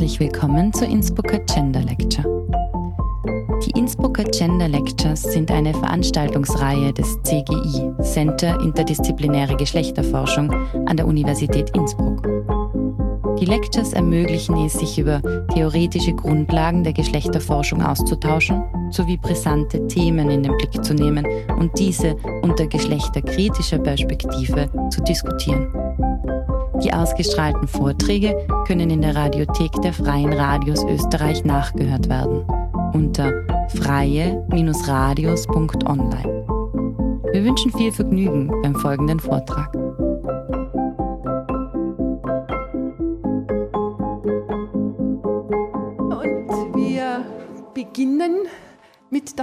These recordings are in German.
herzlich willkommen zur Innsbrucker Gender Lecture. Die Innsbrucker Gender Lectures sind eine Veranstaltungsreihe des CGI, Center Interdisziplinäre Geschlechterforschung an der Universität Innsbruck. Die Lectures ermöglichen es, sich über theoretische Grundlagen der Geschlechterforschung auszutauschen, sowie brisante Themen in den Blick zu nehmen und diese unter geschlechterkritischer Perspektive zu diskutieren. Die ausgestrahlten Vorträge können in der Radiothek der Freien Radios Österreich nachgehört werden unter freie-radios.online. Wir wünschen viel Vergnügen beim folgenden Vortrag.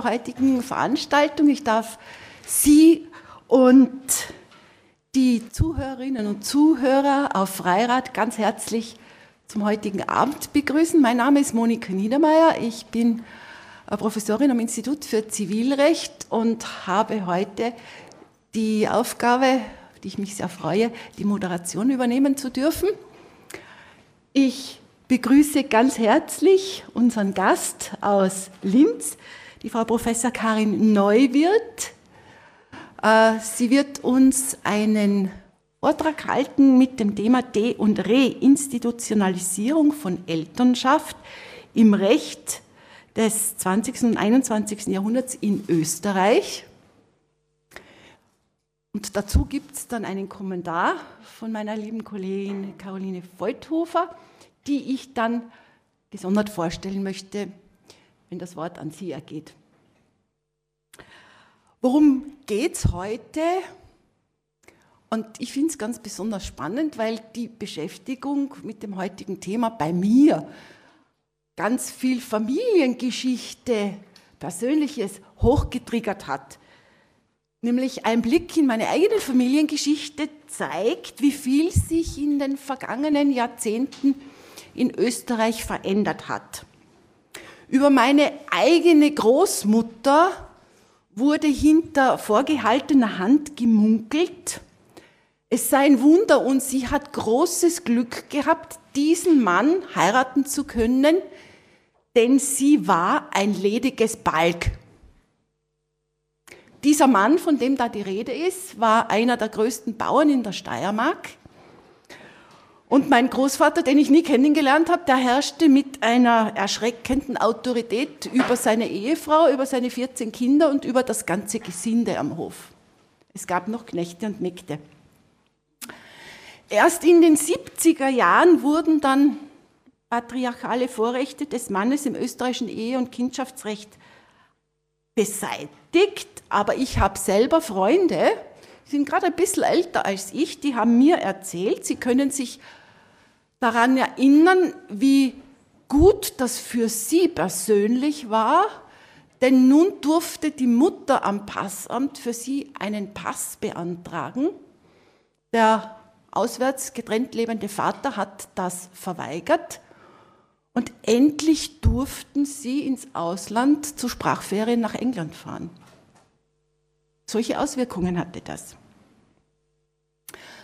Heutigen Veranstaltung. Ich darf Sie und die Zuhörerinnen und Zuhörer auf Freirad ganz herzlich zum heutigen Abend begrüßen. Mein Name ist Monika Niedermeyer. Ich bin äh, Professorin am Institut für Zivilrecht und habe heute die Aufgabe, die ich mich sehr freue, die Moderation übernehmen zu dürfen. Ich begrüße ganz herzlich unseren Gast aus Linz, die Frau Professor Karin Neuwirth. Äh, sie wird uns einen Vortrag halten mit dem Thema De- und Reinstitutionalisierung von Elternschaft im Recht des 20. und 21. Jahrhunderts in Österreich. Und dazu gibt es dann einen Kommentar von meiner lieben Kollegin Caroline Voithofer, die ich dann gesondert vorstellen möchte, wenn das Wort an Sie ergeht. Worum geht es heute? Und ich finde es ganz besonders spannend, weil die Beschäftigung mit dem heutigen Thema bei mir ganz viel Familiengeschichte, Persönliches hochgetriggert hat. Nämlich ein Blick in meine eigene Familiengeschichte zeigt, wie viel sich in den vergangenen Jahrzehnten in Österreich verändert hat. Über meine eigene Großmutter wurde hinter vorgehaltener Hand gemunkelt, es sei ein Wunder und sie hat großes Glück gehabt, diesen Mann heiraten zu können, denn sie war ein lediges Balg. Dieser Mann, von dem da die Rede ist, war einer der größten Bauern in der Steiermark. Und mein Großvater, den ich nie kennengelernt habe, der herrschte mit einer erschreckenden Autorität über seine Ehefrau, über seine 14 Kinder und über das ganze Gesinde am Hof. Es gab noch Knechte und Mägde. Erst in den 70er Jahren wurden dann patriarchale Vorrechte des Mannes im österreichischen Ehe- und Kindschaftsrecht beseitigt, aber ich habe selber Freunde, die sind gerade ein bisschen älter als ich, die haben mir erzählt, sie können sich daran erinnern, wie gut das für sie persönlich war, denn nun durfte die Mutter am Passamt für sie einen Pass beantragen. Der auswärts getrennt lebende Vater hat das verweigert und endlich durften sie ins Ausland zu Sprachferien nach England fahren. Solche Auswirkungen hatte das.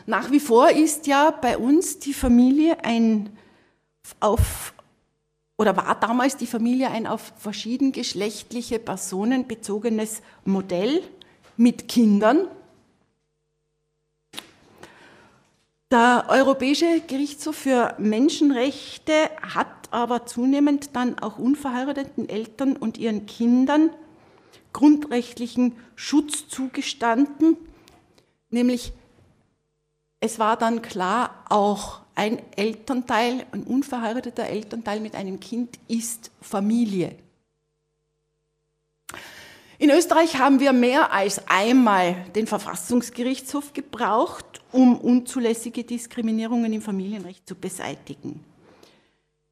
Nach wie vor ist ja bei uns die Familie ein auf oder war damals die Familie ein auf verschiedengeschlechtliche Personen bezogenes Modell mit Kindern. Der Europäische Gerichtshof für Menschenrechte hat aber zunehmend dann auch unverheirateten Eltern und ihren Kindern grundrechtlichen Schutz zugestanden, nämlich es war dann klar, auch ein Elternteil, ein unverheirateter Elternteil mit einem Kind ist Familie. In Österreich haben wir mehr als einmal den Verfassungsgerichtshof gebraucht, um unzulässige Diskriminierungen im Familienrecht zu beseitigen.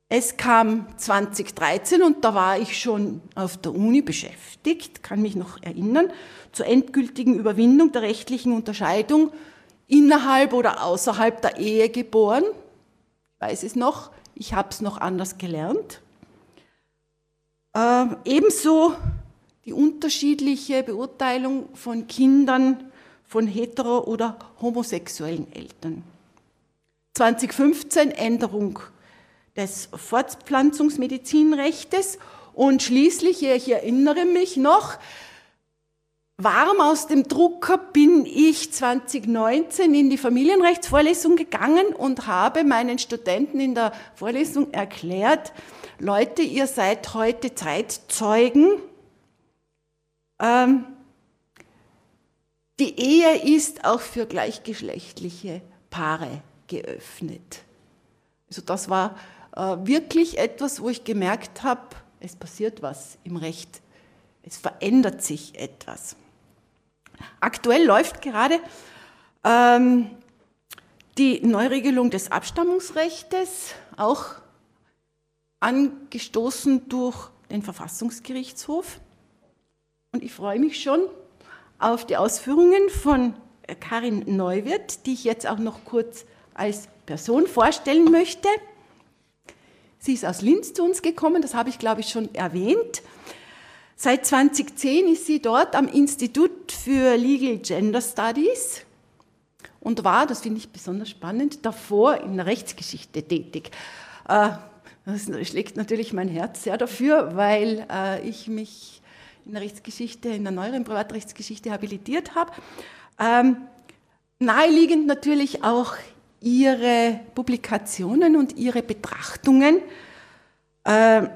Es kam 2013 und da war ich schon auf der Uni beschäftigt, kann mich noch erinnern, zur endgültigen Überwindung der rechtlichen Unterscheidung innerhalb oder außerhalb der Ehe geboren. weiß es noch, ich habe es noch anders gelernt. Äh, ebenso die unterschiedliche Beurteilung von Kindern von hetero- oder homosexuellen Eltern. 2015 Änderung des Fortpflanzungsmedizinrechtes und schließlich, ich erinnere mich noch, warm aus dem Drucker bin ich 2019 in die Familienrechtsvorlesung gegangen und habe meinen Studenten in der Vorlesung erklärt, Leute, ihr seid heute Zeitzeugen. Ähm, die Ehe ist auch für gleichgeschlechtliche Paare geöffnet. Also das war äh, wirklich etwas, wo ich gemerkt habe, es passiert was im Recht. Es verändert sich etwas. Aktuell läuft gerade ähm, die Neuregelung des Abstammungsrechts, auch angestoßen durch den Verfassungsgerichtshof. Und ich freue mich schon auf die Ausführungen von Karin Neuwirth, die ich jetzt auch noch kurz als Person vorstellen möchte. Sie ist aus Linz zu uns gekommen, das habe ich, glaube ich, schon erwähnt. Seit 2010 ist sie dort am Institut für Legal Gender Studies und war, das finde ich besonders spannend, davor in der Rechtsgeschichte tätig. Äh, das schlägt natürlich mein Herz sehr dafür, weil äh, ich mich in der Rechtsgeschichte, in der neueren Privatrechtsgeschichte habilitiert habe. Ähm, naheliegend natürlich auch ihre Publikationen und ihre Betrachtungen äh,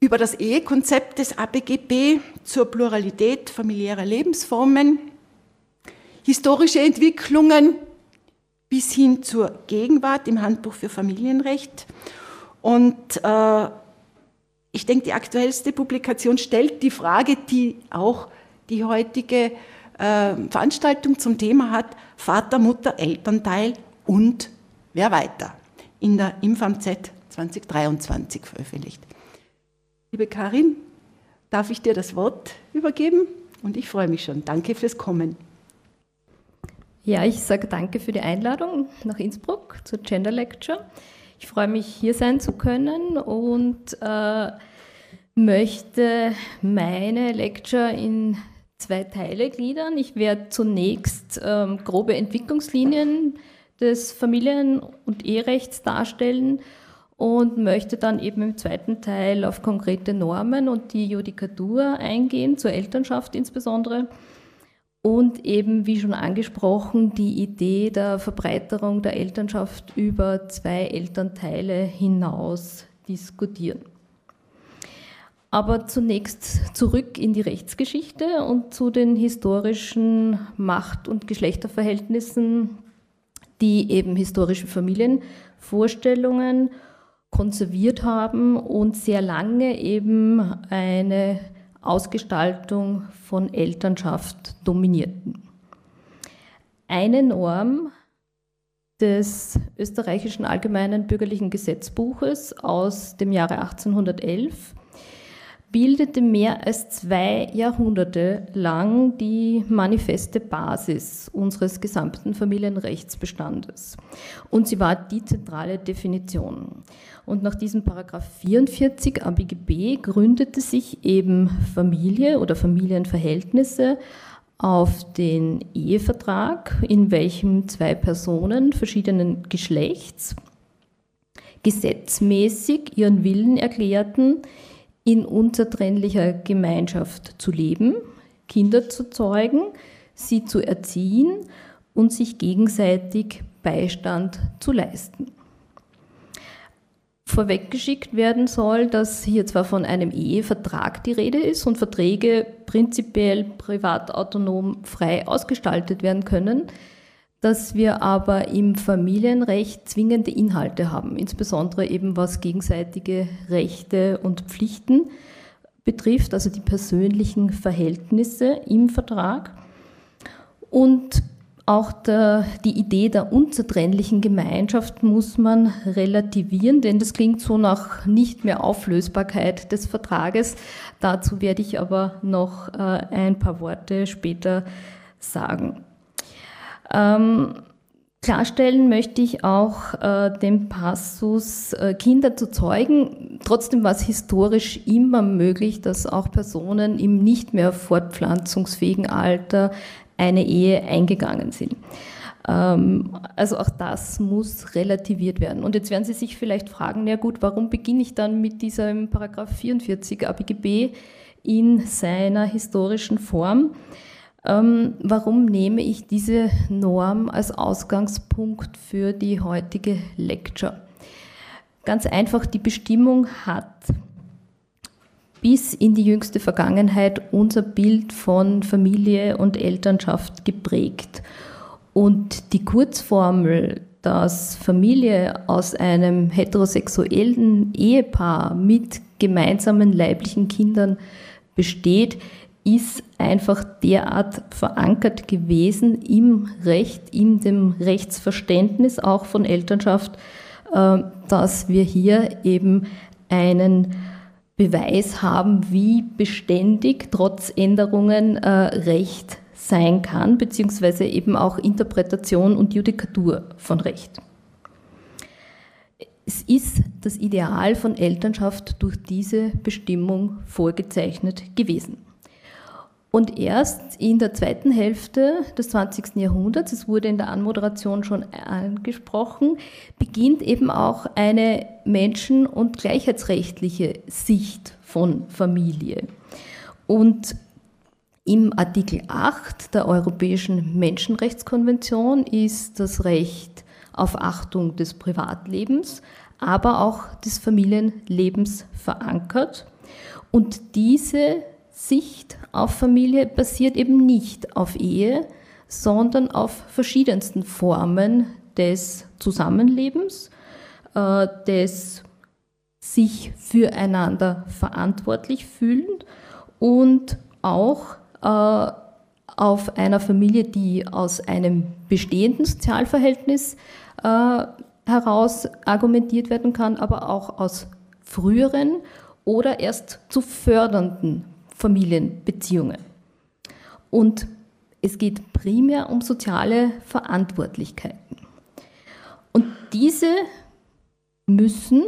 über das Ehekonzept des ABGB zur Pluralität familiärer Lebensformen, historische Entwicklungen bis hin zur Gegenwart im Handbuch für Familienrecht. Und äh, ich denke, die aktuellste Publikation stellt die Frage, die auch die heutige äh, Veranstaltung zum Thema hat, Vater, Mutter, Elternteil und wer weiter, in der IMFAMZ 2023 veröffentlicht. Liebe Karin, darf ich dir das Wort übergeben? Und ich freue mich schon. Danke fürs Kommen. Ja, ich sage danke für die Einladung nach Innsbruck zur Gender Lecture. Ich freue mich, hier sein zu können und äh, möchte meine Lecture in zwei Teile gliedern. Ich werde zunächst ähm, grobe Entwicklungslinien des Familien- und Eherechts darstellen und möchte dann eben im zweiten Teil auf konkrete Normen und die Judikatur eingehen, zur Elternschaft insbesondere. Und eben, wie schon angesprochen, die Idee der Verbreiterung der Elternschaft über zwei Elternteile hinaus diskutieren. Aber zunächst zurück in die Rechtsgeschichte und zu den historischen Macht- und Geschlechterverhältnissen, die eben historische Familienvorstellungen konserviert haben und sehr lange eben eine Ausgestaltung von Elternschaft dominierten. Eine Norm des österreichischen Allgemeinen Bürgerlichen Gesetzbuches aus dem Jahre 1811 bildete mehr als zwei Jahrhunderte lang die manifeste Basis unseres gesamten Familienrechtsbestandes. Und sie war die zentrale Definition. Und nach diesem Paragraph 44 ABGB gründete sich eben Familie oder Familienverhältnisse auf den Ehevertrag, in welchem zwei Personen verschiedenen Geschlechts gesetzmäßig ihren Willen erklärten, in unzertrennlicher Gemeinschaft zu leben, Kinder zu zeugen, sie zu erziehen und sich gegenseitig Beistand zu leisten. Vorweggeschickt werden soll, dass hier zwar von einem Ehevertrag die Rede ist und Verträge prinzipiell privatautonom frei ausgestaltet werden können, dass wir aber im Familienrecht zwingende Inhalte haben, insbesondere eben was gegenseitige Rechte und Pflichten betrifft, also die persönlichen Verhältnisse im Vertrag. Und auch der, die Idee der unzertrennlichen Gemeinschaft muss man relativieren, denn das klingt so nach nicht mehr Auflösbarkeit des Vertrages. Dazu werde ich aber noch äh, ein paar Worte später sagen. Ähm, Klarstellen möchte ich auch äh, den Passus, äh, Kinder zu zeugen. Trotzdem war es historisch immer möglich, dass auch Personen im nicht mehr fortpflanzungsfähigen Alter eine Ehe eingegangen sind. Ähm, also auch das muss relativiert werden. Und jetzt werden Sie sich vielleicht fragen, ja gut, warum beginne ich dann mit diesem Paragraph 44 ABGB in seiner historischen Form? Ähm, warum nehme ich diese Norm als Ausgangspunkt für die heutige Lecture? Ganz einfach, die Bestimmung hat bis in die jüngste Vergangenheit unser Bild von Familie und Elternschaft geprägt. Und die Kurzformel, dass Familie aus einem heterosexuellen Ehepaar mit gemeinsamen leiblichen Kindern besteht, ist einfach derart verankert gewesen im Recht, in dem Rechtsverständnis auch von Elternschaft, äh, dass wir hier eben einen Beweis haben, wie beständig trotz Änderungen äh, Recht sein kann, beziehungsweise eben auch Interpretation und Judikatur von Recht. Es ist das Ideal von Elternschaft durch diese Bestimmung vorgezeichnet gewesen. Und erst in der zweiten Hälfte des 20. Jahrhunderts, es wurde in der Anmoderation schon angesprochen, beginnt eben auch eine menschen- und gleichheitsrechtliche Sicht von Familie. Und im Artikel 8 der Europäischen Menschenrechtskonvention ist das Recht auf Achtung des Privatlebens, aber auch des Familienlebens verankert. Und diese Sicht auf Familie basiert eben nicht auf Ehe, sondern auf verschiedensten Formen des Zusammenlebens, äh, des sich füreinander verantwortlich fühlen und auch äh, auf einer Familie, die aus einem bestehenden Sozialverhältnis äh, heraus argumentiert werden kann, aber auch aus früheren oder erst zu fördernden Familienbeziehungen. Und es geht primär um soziale Verantwortlichkeiten. Und diese müssen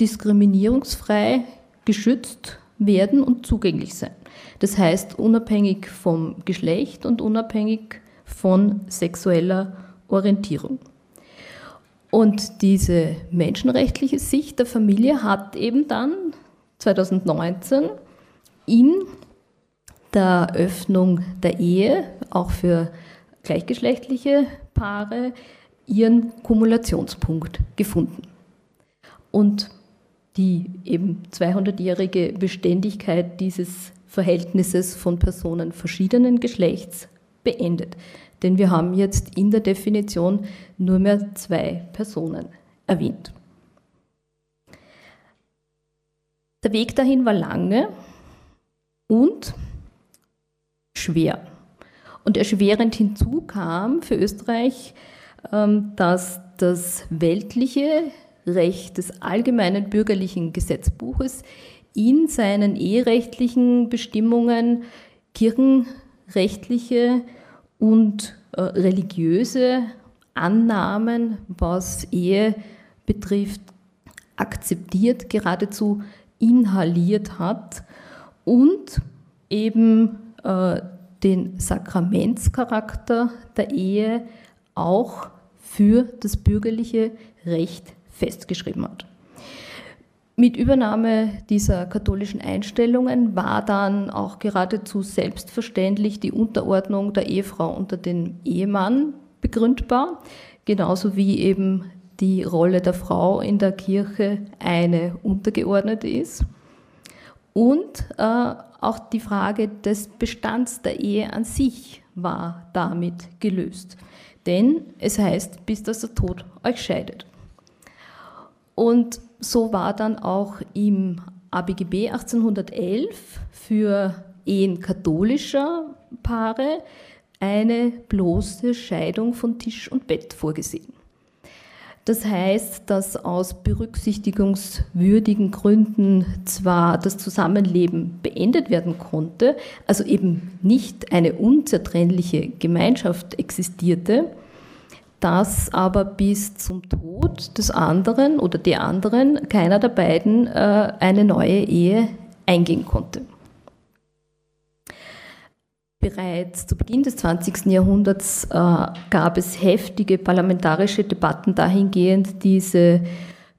diskriminierungsfrei geschützt werden und zugänglich sein. Das heißt, unabhängig vom Geschlecht und unabhängig von sexueller Orientierung. Und diese menschenrechtliche Sicht der Familie hat eben dann 2019 in der Öffnung der Ehe, auch für gleichgeschlechtliche Paare, ihren Kumulationspunkt gefunden. Und die eben 200-jährige Beständigkeit dieses Verhältnisses von Personen verschiedenen Geschlechts beendet. Denn wir haben jetzt in der Definition nur mehr zwei Personen erwähnt. Der Weg dahin war lange und schwer. Und erschwerend hinzu kam für Österreich, ähm, dass das weltliche Recht des allgemeinen bürgerlichen Gesetzbuches in seinen eherechtlichen Bestimmungen kirchenrechtliche und äh, religiöse Annahmen, was Ehe betrifft, akzeptiert, geradezu inhaliert hat und eben äh, den Sakramentscharakter der Ehe auch für das bürgerliche Recht festgeschrieben hat. Mit Übernahme dieser katholischen Einstellungen war dann auch geradezu selbstverständlich die Unterordnung der Ehefrau unter den Ehemann begründbar, genauso wie eben die Rolle der Frau in der Kirche eine untergeordnete ist. Und äh, auch die Frage des Bestands der Ehe an sich war damit gelöst. Denn es heißt, bis dass der Tod euch scheidet. Und so war dann auch im ABGB 1811 für Ehen katholischer Paare eine bloße Scheidung von Tisch und Bett vorgesehen. Das heißt, dass aus berücksichtigungswürdigen Gründen zwar das Zusammenleben beendet werden konnte, also eben nicht eine unzertrennliche Gemeinschaft existierte, dass aber bis zum Tod des anderen oder der anderen keiner der beiden äh, eine neue Ehe eingehen konnte. Bereits zu Beginn des 20. Jahrhunderts äh, gab es heftige parlamentarische Debatten dahingehend, diese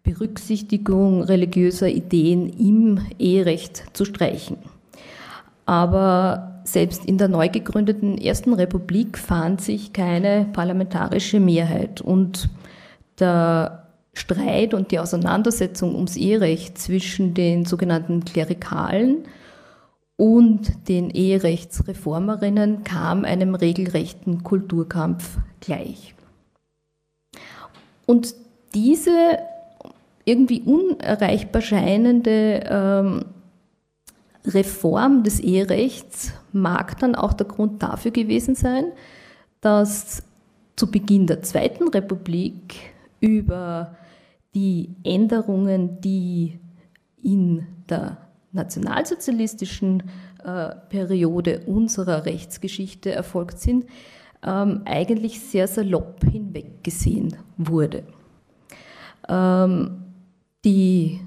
Berücksichtigung religiöser Ideen im Eherecht zu streichen. Aber selbst in der neu gegründeten Ersten Republik fand sich keine parlamentarische Mehrheit und der Streit und die Auseinandersetzung ums Eherecht zwischen den sogenannten Klerikalen und den Eherechtsreformerinnen kam einem regelrechten Kulturkampf gleich. Und diese irgendwie unerreichbar scheinende ähm, Reform des Eherechts mag dann auch der Grund dafür gewesen sein, dass zu Beginn der Zweiten Republik über die Änderungen, die in der nationalsozialistischen äh, Periode unserer Rechtsgeschichte erfolgt sind, ähm, eigentlich sehr salopp hinweggesehen wurde. Ähm, die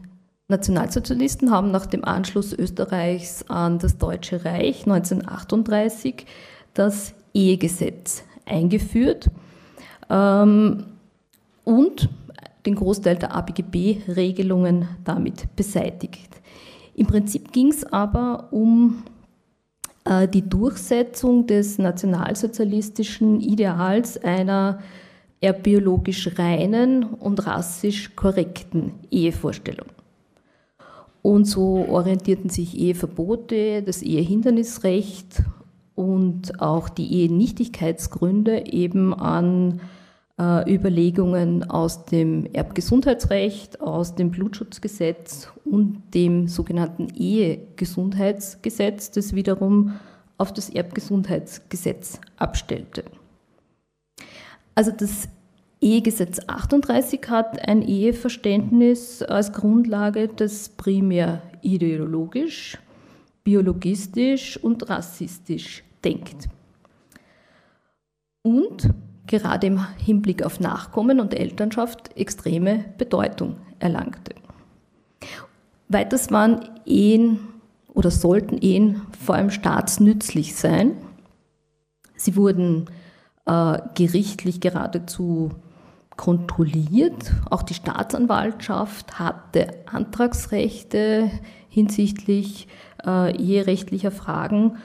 Nationalsozialisten haben nach dem Anschluss Österreichs an das Deutsche Reich 1938 das Ehegesetz eingeführt ähm, und den Großteil der ABGB-Regelungen damit beseitigt. Im Prinzip ging es aber um äh, die Durchsetzung des nationalsozialistischen Ideals einer eher biologisch reinen und rassisch korrekten Ehevorstellung. Und so orientierten sich Eheverbote, das Ehehindernisrecht und auch die Ehenichtigkeitsgründe eben an Überlegungen aus dem Erbgesundheitsrecht, aus dem Blutschutzgesetz und dem sogenannten Ehegesundheitsgesetz, das wiederum auf das Erbgesundheitsgesetz abstellte. Also das Ehegesetz 38 hat ein Eheverständnis als Grundlage, das primär ideologisch, biologistisch und rassistisch denkt. Und gerade im Hinblick auf Nachkommen und Elternschaft extreme Bedeutung erlangte. Weiters waren Ehen oder sollten Ehen vor allem staatsnützlich sein. Sie wurden äh, gerichtlich geradezu kontrolliert. Auch die Staatsanwaltschaft hatte Antragsrechte hinsichtlich äh, eherechtlicher Fragen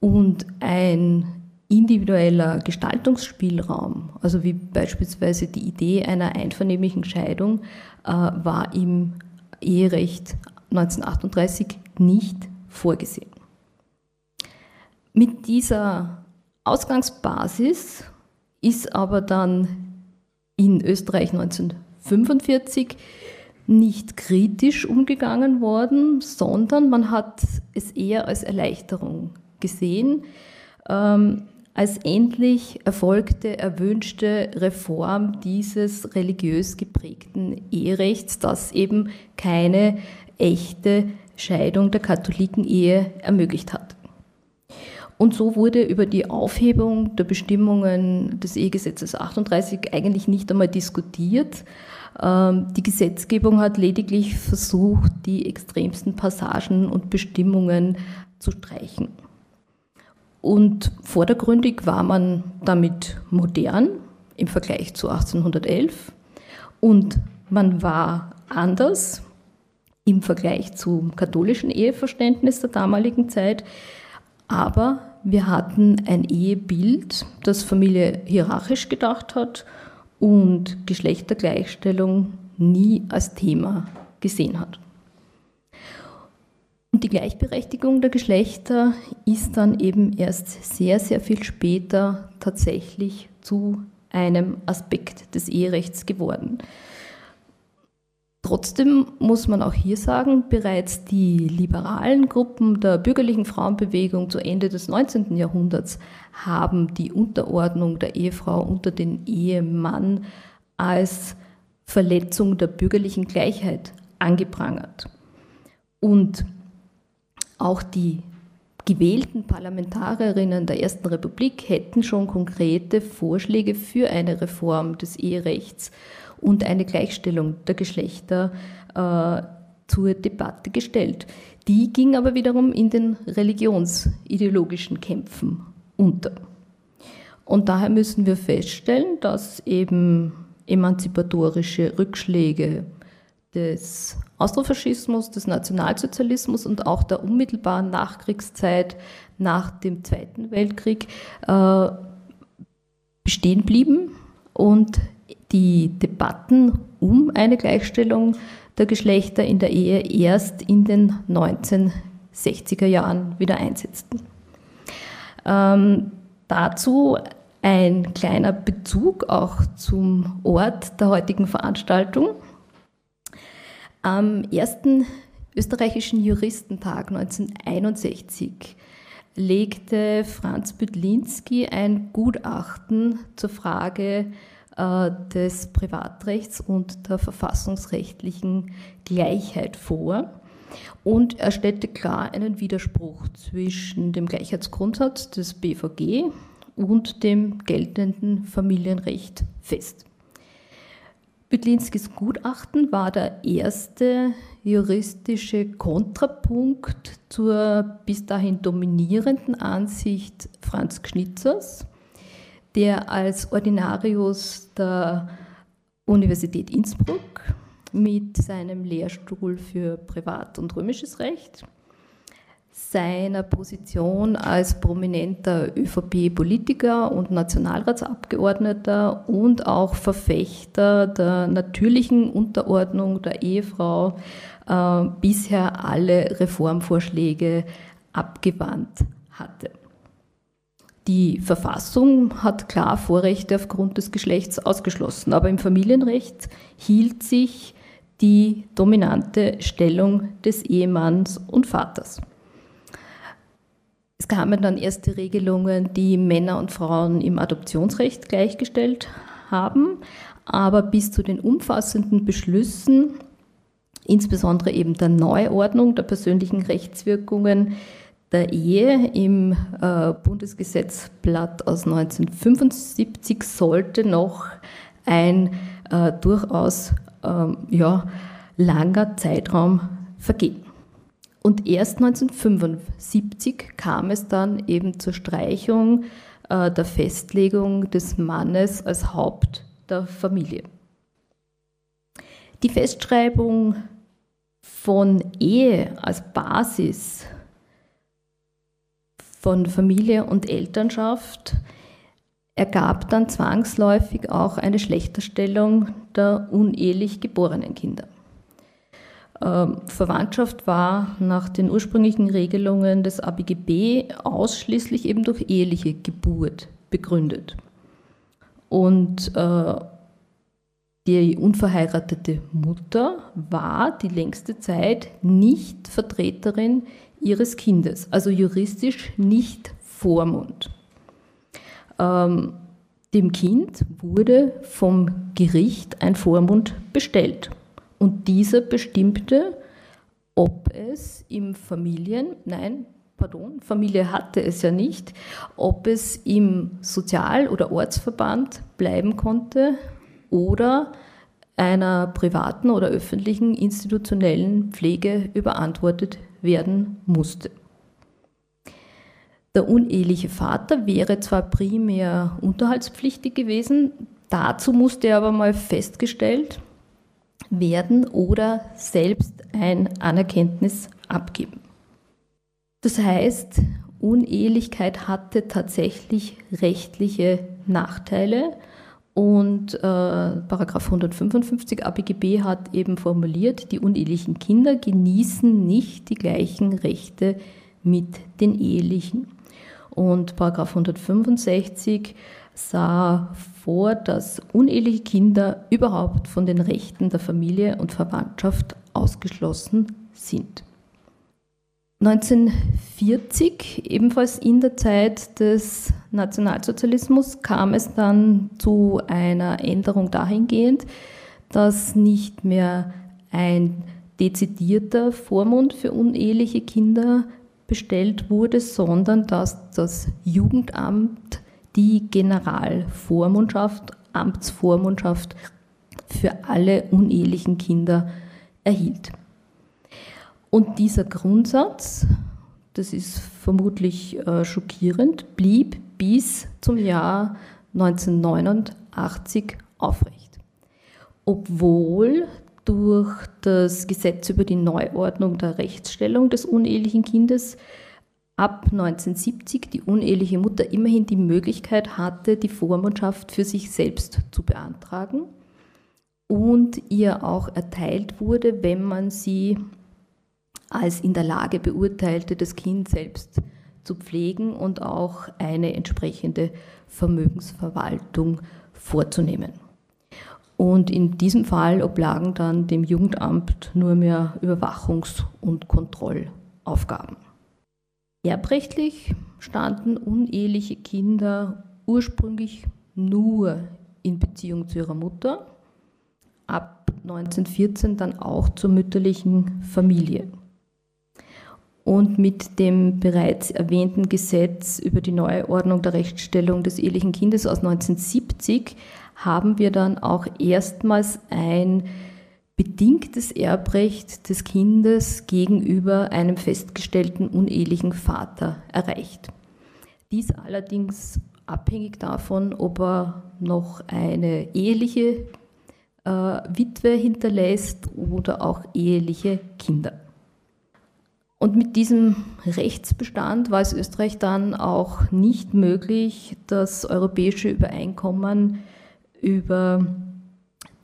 und ein individueller Gestaltungsspielraum, also wie beispielsweise die Idee einer einvernehmlichen Scheidung, äh, war im Eherecht 1938 nicht vorgesehen. Mit dieser Ausgangsbasis ist aber dann in Österreich 1945 nicht kritisch umgegangen worden, sondern man hat es eher als Erleichterung gesehen. Ähm, als endlich erfolgte erwünschte Reform dieses religiös geprägten Eherechts, das eben keine echte Scheidung der Katholiken-Ehe ermöglicht hat. Und so wurde über die Aufhebung der Bestimmungen des Ehegesetzes 38 eigentlich nicht einmal diskutiert. Ähm, die Gesetzgebung hat lediglich versucht, die extremsten Passagen und Bestimmungen zu streichen. Und vordergründig war man damit modern im Vergleich zu 1811 und man war anders im Vergleich zum katholischen Eheverständnis der damaligen Zeit, aber wir hatten ein Ehebild, das Familie hierarchisch gedacht hat und Geschlechtergleichstellung nie als Thema gesehen hat. Und die Gleichberechtigung der Geschlechter ist dann eben erst sehr, sehr viel später tatsächlich zu einem Aspekt des Eherechts geworden. Trotzdem muss man auch hier sagen, bereits die liberalen Gruppen der bürgerlichen Frauenbewegung zu Ende des 19. Jahrhunderts haben die Unterordnung der Ehefrau unter den Ehemann als Verletzung der bürgerlichen Gleichheit angeprangert. Und auch die gewählten Parlamentarierinnen der Ersten Republik hätten schon konkrete Vorschläge für eine Reform des Eherechts und eine Gleichstellung der Geschlechter äh, zur Debatte gestellt. Die ging aber wiederum in den religionsideologischen Kämpfen unter. Und daher müssen wir feststellen, dass eben emanzipatorische Rückschläge des Austrofaschismus, des Nationalsozialismus und auch der unmittelbaren Nachkriegszeit nach dem Zweiten Weltkrieg äh, bestehen blieben und die Debatten um eine Gleichstellung der Geschlechter in der Ehe erst in den 1960er Jahren wieder einsetzten. Ähm, dazu ein kleiner Bezug auch zum Ort der heutigen Veranstaltung. Am ersten österreichischen Juristentag 1961 legte Franz Büdlinski ein Gutachten zur Frage äh, des Privatrechts und der verfassungsrechtlichen Gleichheit vor. Und er stellte klar einen Widerspruch zwischen dem Gleichheitsgrundsatz des BVG und dem geltenden Familienrecht fest. Büdlinskis Gutachten war der erste juristische Kontrapunkt zur bis dahin dominierenden Ansicht Franz Schnitzers, der als Ordinarius der Universität Innsbruck mit seinem Lehrstuhl für Privat- und Römisches Recht seiner Position als prominenter ÖVP-Politiker und Nationalratsabgeordneter und auch Verfechter der natürlichen Unterordnung der Ehefrau äh, bisher alle Reformvorschläge abgewandt hatte. Die Verfassung hat klar Vorrechte aufgrund des Geschlechts ausgeschlossen, aber im Familienrecht hielt sich die dominante Stellung des Ehemanns und Vaters. Es kamen dann erste Regelungen, die Männer und Frauen im Adoptionsrecht gleichgestellt haben, aber bis zu den umfassenden Beschlüssen, insbesondere eben der Neuordnung der persönlichen Rechtswirkungen der Ehe im äh, Bundesgesetzblatt aus 1975, sollte noch ein äh, durchaus äh, ja, langer Zeitraum vergehen. Und erst 1975 kam es dann eben zur Streichung äh, der Festlegung des Mannes als Haupt der Familie. Die Festschreibung von Ehe als Basis von Familie und Elternschaft ergab dann zwangsläufig auch eine Schlechterstellung der unehelich geborenen Kinder. Ähm, Verwandtschaft war nach den ursprünglichen Regelungen des ABGB ausschließlich eben durch eheliche Geburt begründet. Und äh, die unverheiratete Mutter war die längste Zeit nicht Vertreterin ihres Kindes, also juristisch nicht Vormund. Ähm, dem Kind wurde vom Gericht ein Vormund bestellt. Und dieser bestimmte, ob es im Familien, nein, pardon, Familie hatte es ja nicht, ob es im Sozial- oder Ortsverband bleiben konnte oder einer privaten oder öffentlichen institutionellen Pflege überantwortet werden musste. Der uneheliche Vater wäre zwar primär unterhaltspflichtig gewesen, dazu musste er aber mal festgestellt werden oder selbst ein Anerkenntnis abgeben. Das heißt, Unehelichkeit hatte tatsächlich rechtliche Nachteile und äh, Paragraph 155 ABGB hat eben formuliert, die unehelichen Kinder genießen nicht die gleichen Rechte mit den ehelichen. Und Paragraph 165 sah vor, dass uneheliche Kinder überhaupt von den Rechten der Familie und Verwandtschaft ausgeschlossen sind. 1940, ebenfalls in der Zeit des Nationalsozialismus, kam es dann zu einer Änderung dahingehend, dass nicht mehr ein dezidierter Vormund für uneheliche Kinder bestellt wurde, sondern dass das Jugendamt die Generalvormundschaft, Amtsvormundschaft für alle unehelichen Kinder erhielt. Und dieser Grundsatz, das ist vermutlich äh, schockierend, blieb bis zum Jahr 1989 aufrecht. Obwohl durch das Gesetz über die Neuordnung der Rechtsstellung des unehelichen Kindes ab 1970 die uneheliche Mutter immerhin die Möglichkeit hatte, die Vormundschaft für sich selbst zu beantragen und ihr auch erteilt wurde, wenn man sie als in der Lage beurteilte, das Kind selbst zu pflegen und auch eine entsprechende Vermögensverwaltung vorzunehmen. Und in diesem Fall oblagen dann dem Jugendamt nur mehr Überwachungs- und Kontrollaufgaben. Erbrechtlich standen uneheliche Kinder ursprünglich nur in Beziehung zu ihrer Mutter, ab 1914 dann auch zur mütterlichen Familie. Und mit dem bereits erwähnten Gesetz über die Neuordnung der Rechtsstellung des ehelichen Kindes aus 1970 haben wir dann auch erstmals ein bedingtes Erbrecht des Kindes gegenüber einem festgestellten unehelichen Vater erreicht. Dies allerdings abhängig davon, ob er noch eine eheliche äh, Witwe hinterlässt oder auch eheliche Kinder. Und mit diesem Rechtsbestand war es Österreich dann auch nicht möglich, das europäische Übereinkommen über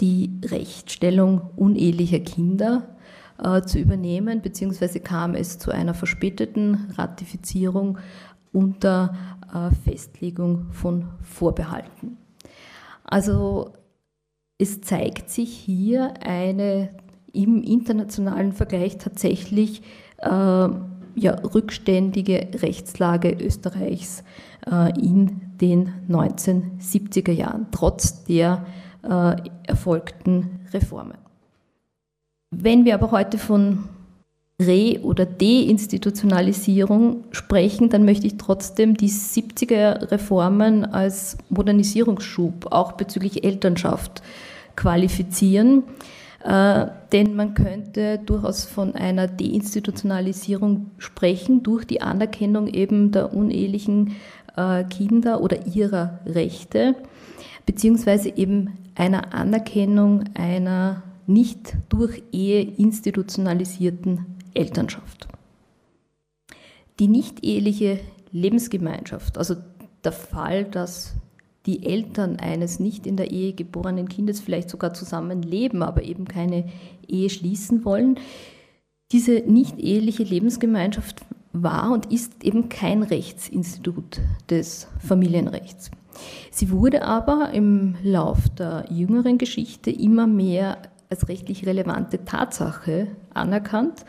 die Rechtsstellung unehelicher Kinder äh, zu übernehmen, beziehungsweise kam es zu einer verspäteten Ratifizierung unter äh, Festlegung von Vorbehalten. Also es zeigt sich hier eine im internationalen Vergleich tatsächlich äh, ja, rückständige Rechtslage Österreichs äh, in den 1970er Jahren, trotz der äh, erfolgten Reformen. Wenn wir aber heute von Re- oder Deinstitutionalisierung sprechen, dann möchte ich trotzdem die 70er Reformen als Modernisierungsschub auch bezüglich Elternschaft qualifizieren. Äh, denn man könnte durchaus von einer Deinstitutionalisierung sprechen durch die Anerkennung eben der unehelichen äh, Kinder oder ihrer Rechte, beziehungsweise eben einer Anerkennung einer nicht durch Ehe institutionalisierten Elternschaft. Die nicht eheliche Lebensgemeinschaft, also der Fall, dass die Eltern eines nicht in der Ehe geborenen Kindes vielleicht sogar zusammenleben, aber eben keine Ehe schließen wollen, diese nicht eheliche Lebensgemeinschaft war und ist eben kein Rechtsinstitut des Familienrechts. Sie wurde aber im Lauf der jüngeren Geschichte immer mehr als rechtlich relevante Tatsache anerkannt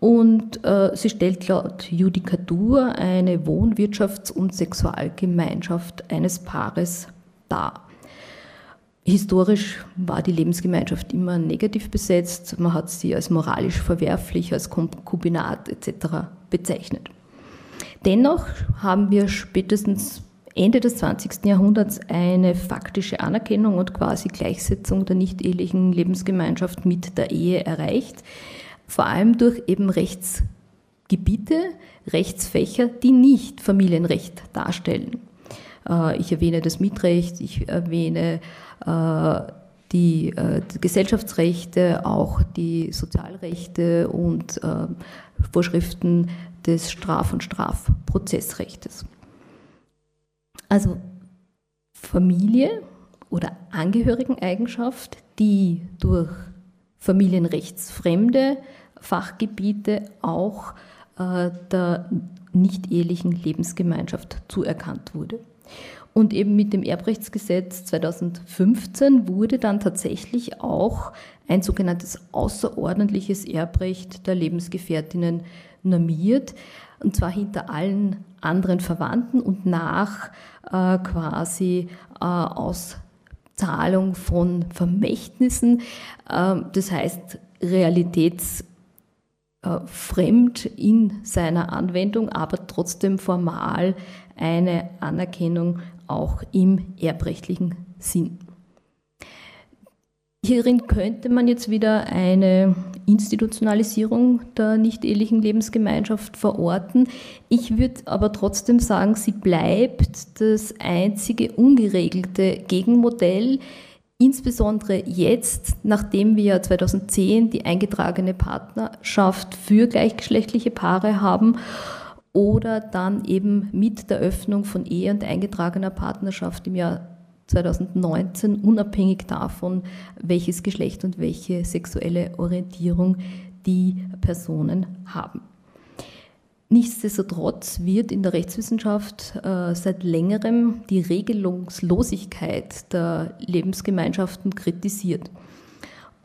und äh, sie stellt laut Judikatur eine Wohnwirtschafts- und Sexualgemeinschaft eines Paares dar. Historisch war die Lebensgemeinschaft immer negativ besetzt. Man hat sie als moralisch verwerflich, als Konkubinat etc. bezeichnet. Dennoch haben wir spätestens Ende des 20. Jahrhunderts eine faktische Anerkennung und quasi Gleichsetzung der nicht-ehelichen Lebensgemeinschaft mit der Ehe erreicht, vor allem durch eben Rechtsgebiete, Rechtsfächer, die nicht Familienrecht darstellen. Äh, ich erwähne das Mietrecht, ich erwähne äh, die, äh, Gesellschaftsrechte, auch die Sozialrechte und Vorschriften des Straf- und Strafprozessrechtes. Also Familie oder Angehörigeneigenschaft, die durch familienrechtsfremde Fachgebiete auch äh, der nicht-ehelichen Lebensgemeinschaft zuerkannt wurde. Und eben mit dem Erbrechtsgesetz 2015 wurde dann tatsächlich auch ein sogenanntes außerordentliches Erbrecht der Lebensgefährtinnen normiert, und zwar hinter allen anderen Verwandten und nach äh, quasi äh, Auszahlung von Vermächtnissen. Äh, das heißt, realitätsfern äh, in seiner Anwendung, aber trotzdem formal eine Anerkennung auch im erbrechtlichen Sinn. Hierin könnte man jetzt wieder eine Institutionalisierung der nicht-ehelichen Lebensgemeinschaft verorten. Ich würde aber trotzdem sagen, sie bleibt das einzige ungeregelte Gegenmodell, insbesondere jetzt, nachdem wir 2010 die eingetragene Partnerschaft für gleichgeschlechtliche Paare haben oder dann eben mit der Öffnung von Ehe und eingetragener Partnerschaft im Jahr 2019, unabhängig davon, welches Geschlecht und welche sexuelle Orientierung die Personen haben. Nichtsdestotrotz wird in der Rechtswissenschaft äh, seit längerem die Regelungslosigkeit der Lebensgemeinschaften kritisiert.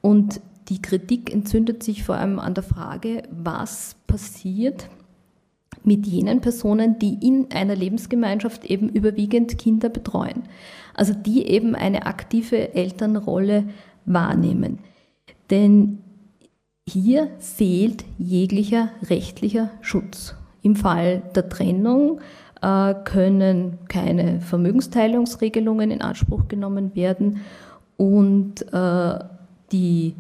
Und die Kritik entzündet sich vor allem an der Frage, was passiert mit jenen Personen, die in einer Lebensgemeinschaft eben überwiegend Kinder betreuen also die eben eine aktive Elternrolle wahrnehmen. Denn hier fehlt jeglicher rechtlicher Schutz. Im Fall der Trennung äh, können keine Vermögensteilungsregelungen in Anspruch genommen werden und äh, die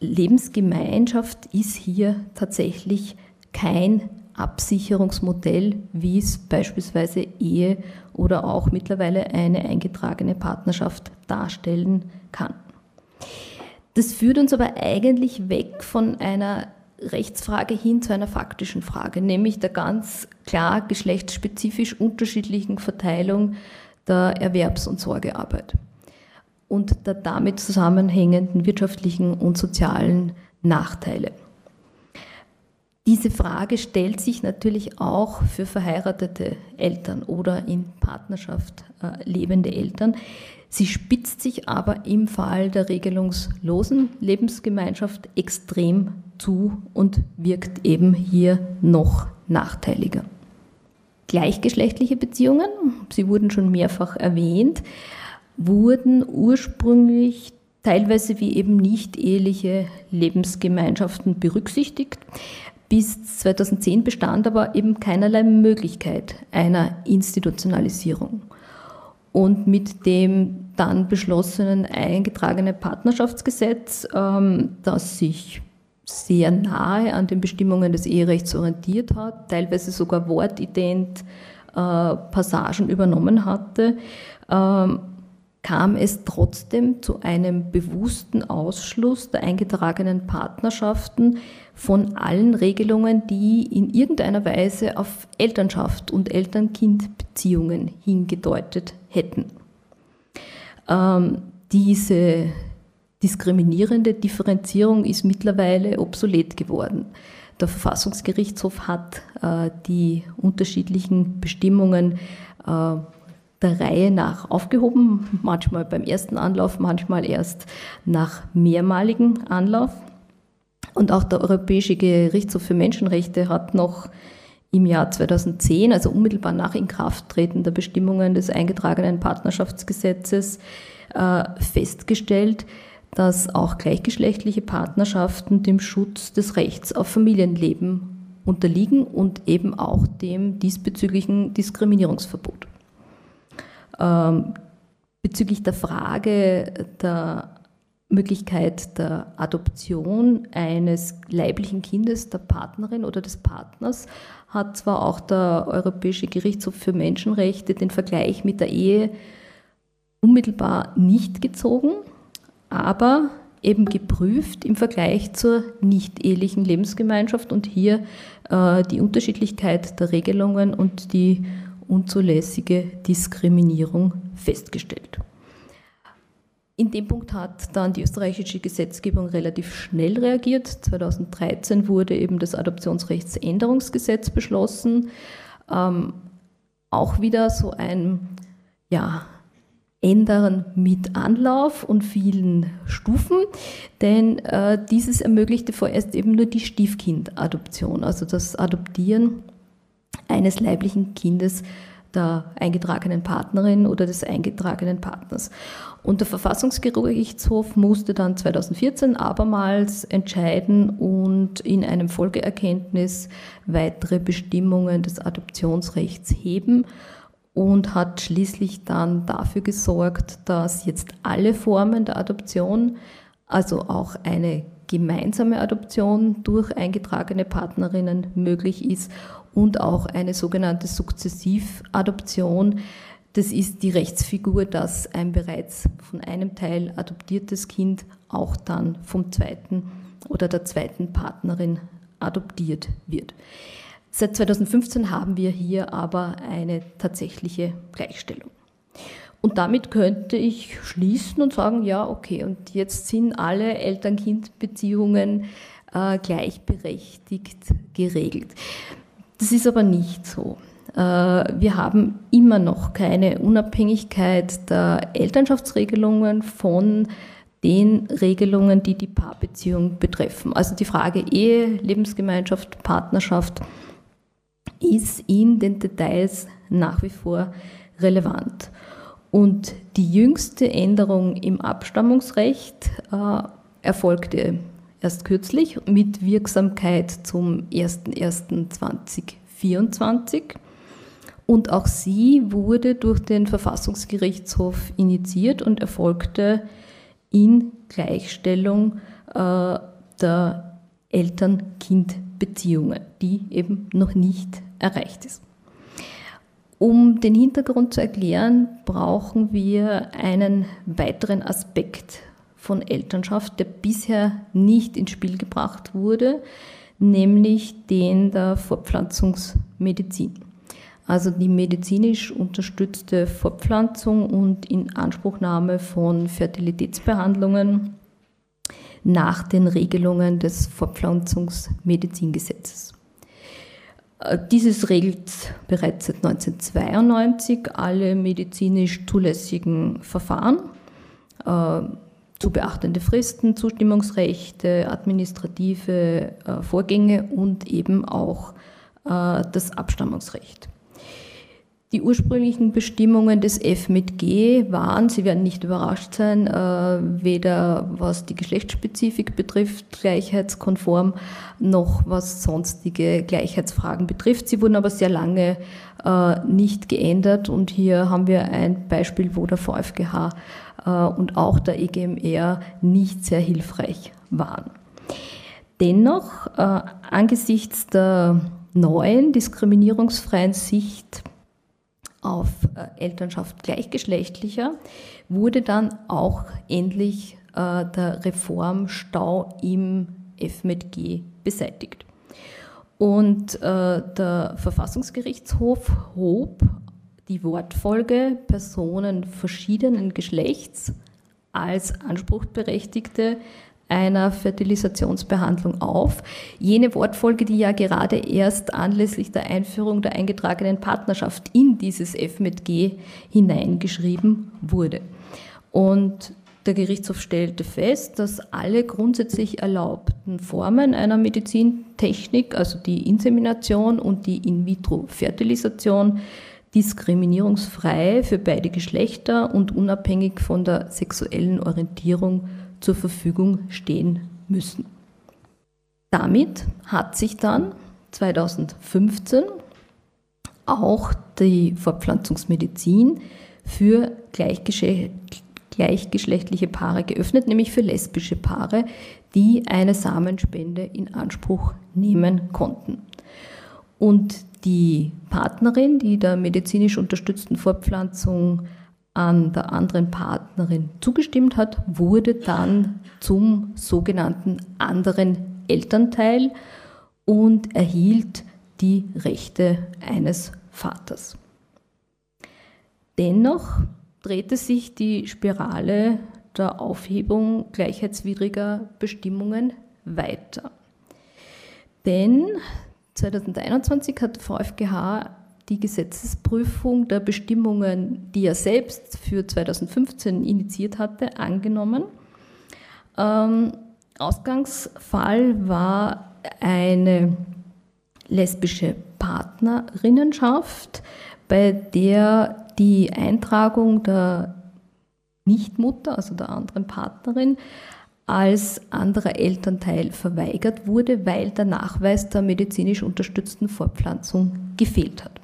Lebensgemeinschaft ist hier tatsächlich kein Absicherungsmodell, wie es beispielsweise Ehe oder auch mittlerweile eine eingetragene Partnerschaft darstellen kann. Das führt uns aber eigentlich weg von einer Rechtsfrage hin zu einer faktischen Frage, nämlich der ganz klar geschlechtsspezifisch unterschiedlichen Verteilung der Erwerbs- und Sorgearbeit und der damit zusammenhängenden wirtschaftlichen und sozialen Nachteile. Diese Frage stellt sich natürlich auch für verheiratete Eltern oder in Partnerschaft äh, lebende Eltern. Sie spitzt sich aber im Fall der regelungslosen Lebensgemeinschaft extrem zu und wirkt eben hier noch nachteiliger. Gleichgeschlechtliche Beziehungen, sie wurden schon mehrfach erwähnt, wurden ursprünglich teilweise wie eben nicht eheliche Lebensgemeinschaften berücksichtigt. Bis 2010 bestand aber eben keinerlei Möglichkeit einer Institutionalisierung. Und mit dem dann beschlossenen eingetragenen Partnerschaftsgesetz, ähm, das sich sehr nahe an den Bestimmungen des Eherechts orientiert hat, teilweise sogar wortident äh, Passagen übernommen hatte, ähm, kam es trotzdem zu einem bewussten Ausschluss der eingetragenen Partnerschaften von allen Regelungen, die in irgendeiner Weise auf Elternschaft und Eltern-Kind-Beziehungen hingedeutet hätten. Ähm, diese diskriminierende Differenzierung ist mittlerweile obsolet geworden. Der Verfassungsgerichtshof hat äh, die unterschiedlichen Bestimmungen äh, der Reihe nach aufgehoben, manchmal beim ersten Anlauf, manchmal erst nach mehrmaligen Anlauf. Und auch der Europäische Gerichtshof für Menschenrechte hat noch im Jahr 2010, also unmittelbar nach Inkrafttreten der Bestimmungen des eingetragenen Partnerschaftsgesetzes, äh, festgestellt, dass auch gleichgeschlechtliche Partnerschaften dem Schutz des Rechts auf Familienleben unterliegen und eben auch dem diesbezüglichen Diskriminierungsverbot. Ähm, bezüglich der Frage der Möglichkeit der Adoption eines leiblichen Kindes der Partnerin oder des Partners hat zwar auch der Europäische Gerichtshof für Menschenrechte den Vergleich mit der Ehe unmittelbar nicht gezogen, aber eben geprüft im Vergleich zur nicht-ehelichen Lebensgemeinschaft und hier äh, die Unterschiedlichkeit der Regelungen und die unzulässige Diskriminierung festgestellt. In dem Punkt hat dann die österreichische Gesetzgebung relativ schnell reagiert. 2013 wurde eben das Adoptionsrechtsänderungsgesetz beschlossen. Ähm, auch wieder so ein ja, Ändern mit Anlauf und vielen Stufen, denn äh, dieses ermöglichte vorerst eben nur die Stiefkindadoption, also das Adoptieren eines leiblichen Kindes der eingetragenen Partnerin oder des eingetragenen Partners. Und der Verfassungsgerichtshof musste dann 2014 abermals entscheiden und in einem Folgeerkenntnis weitere Bestimmungen des Adoptionsrechts heben und hat schließlich dann dafür gesorgt, dass jetzt alle Formen der Adoption, also auch eine gemeinsame Adoption durch eingetragene Partnerinnen möglich ist und auch eine sogenannte Sukzessivadoption. Das ist die Rechtsfigur, dass ein bereits von einem Teil adoptiertes Kind auch dann vom zweiten oder der zweiten Partnerin adoptiert wird. Seit 2015 haben wir hier aber eine tatsächliche Gleichstellung. Und damit könnte ich schließen und sagen, ja, okay, und jetzt sind alle Eltern-Kind-Beziehungen äh, gleichberechtigt geregelt. Das ist aber nicht so. Äh, wir haben immer noch keine Unabhängigkeit der Elternschaftsregelungen von den Regelungen, die die Paarbeziehung betreffen. Also die Frage Ehe, Lebensgemeinschaft, Partnerschaft ist in den Details nach wie vor relevant. Und die jüngste Änderung im Abstammungsrecht äh, erfolgte erst kürzlich mit Wirksamkeit zum 01.01.2024. Und auch sie wurde durch den Verfassungsgerichtshof initiiert und erfolgte in Gleichstellung äh, der Eltern-Kind-Beziehungen, die eben noch nicht erreicht ist. Um den Hintergrund zu erklären, brauchen wir einen weiteren Aspekt von Elternschaft, der bisher nicht ins Spiel gebracht wurde, nämlich den der Fortpflanzungsmedizin. Also die medizinisch unterstützte Fortpflanzung und Inanspruchnahme von Fertilitätsbehandlungen nach den Regelungen des Fortpflanzungsmedizingesetzes. Äh, dieses regelt bereits seit 1992 alle medizinisch zulässigen Verfahren, äh, zu beachtende Fristen, Zustimmungsrechte, administrative äh, Vorgänge und eben auch das Abstammungsrecht. Die ursprünglichen Bestimmungen des F mit G waren, Sie werden nicht überrascht sein, äh, weder was die Geschlechtsspezifik betrifft, gleichheitskonform, noch was sonstige Gleichheitsfragen betrifft. Sie wurden aber sehr lange äh, nicht geändert und hier haben wir ein Beispiel, wo der VfGH äh, und auch der EGMR nicht sehr hilfreich waren. Dennoch, angesichts der neuen diskriminierungsfreien Sicht auf äh, Elternschaft gleichgeschlechtlicher, wurde dann auch endlich äh, der Reformstau im F mit G beseitigt. Und äh, der Verfassungsgerichtshof hob die Wortfolge Personen verschiedenen Geschlechts als Anspruchberechtigte einer Fertilisationsbehandlung auf. Jene Wortfolge, die ja gerade erst anlässlich der Einführung der eingetragenen Partnerschaft in dieses F mit G hineingeschrieben wurde. Und der Gerichtshof stellte fest, dass alle grundsätzlich erlaubten Formen einer Medizintechnik, also die Insemination und die In-vitro-Fertilisation, diskriminierungsfrei für beide Geschlechter und unabhängig von der sexuellen Orientierung zur Verfügung stehen müssen. Damit hat sich dann 2015 auch die Fortpflanzungsmedizin für gleichgeschlechtliche Paare geöffnet, nämlich für lesbische Paare, die eine Samenspende in Anspruch nehmen konnten. Und die Partnerin, die der medizinisch unterstützten Fortpflanzung an der anderen Partnerin zugestimmt hat, wurde dann zum sogenannten anderen Elternteil und erhielt die Rechte eines Vaters. Dennoch drehte sich die Spirale der Aufhebung gleichheitswidriger Bestimmungen weiter. Denn 2021 hat VfGH die Gesetzesprüfung der Bestimmungen, die er selbst für 2015 initiiert hatte, angenommen. Ähm, Ausgangsfall war eine lesbische Partnerinnenschaft, bei der die Eintragung der Nichtmutter, also der anderen Partnerin, als anderer Elternteil verweigert wurde, weil der Nachweis der medizinisch unterstützten Fortpflanzung gefehlt hat.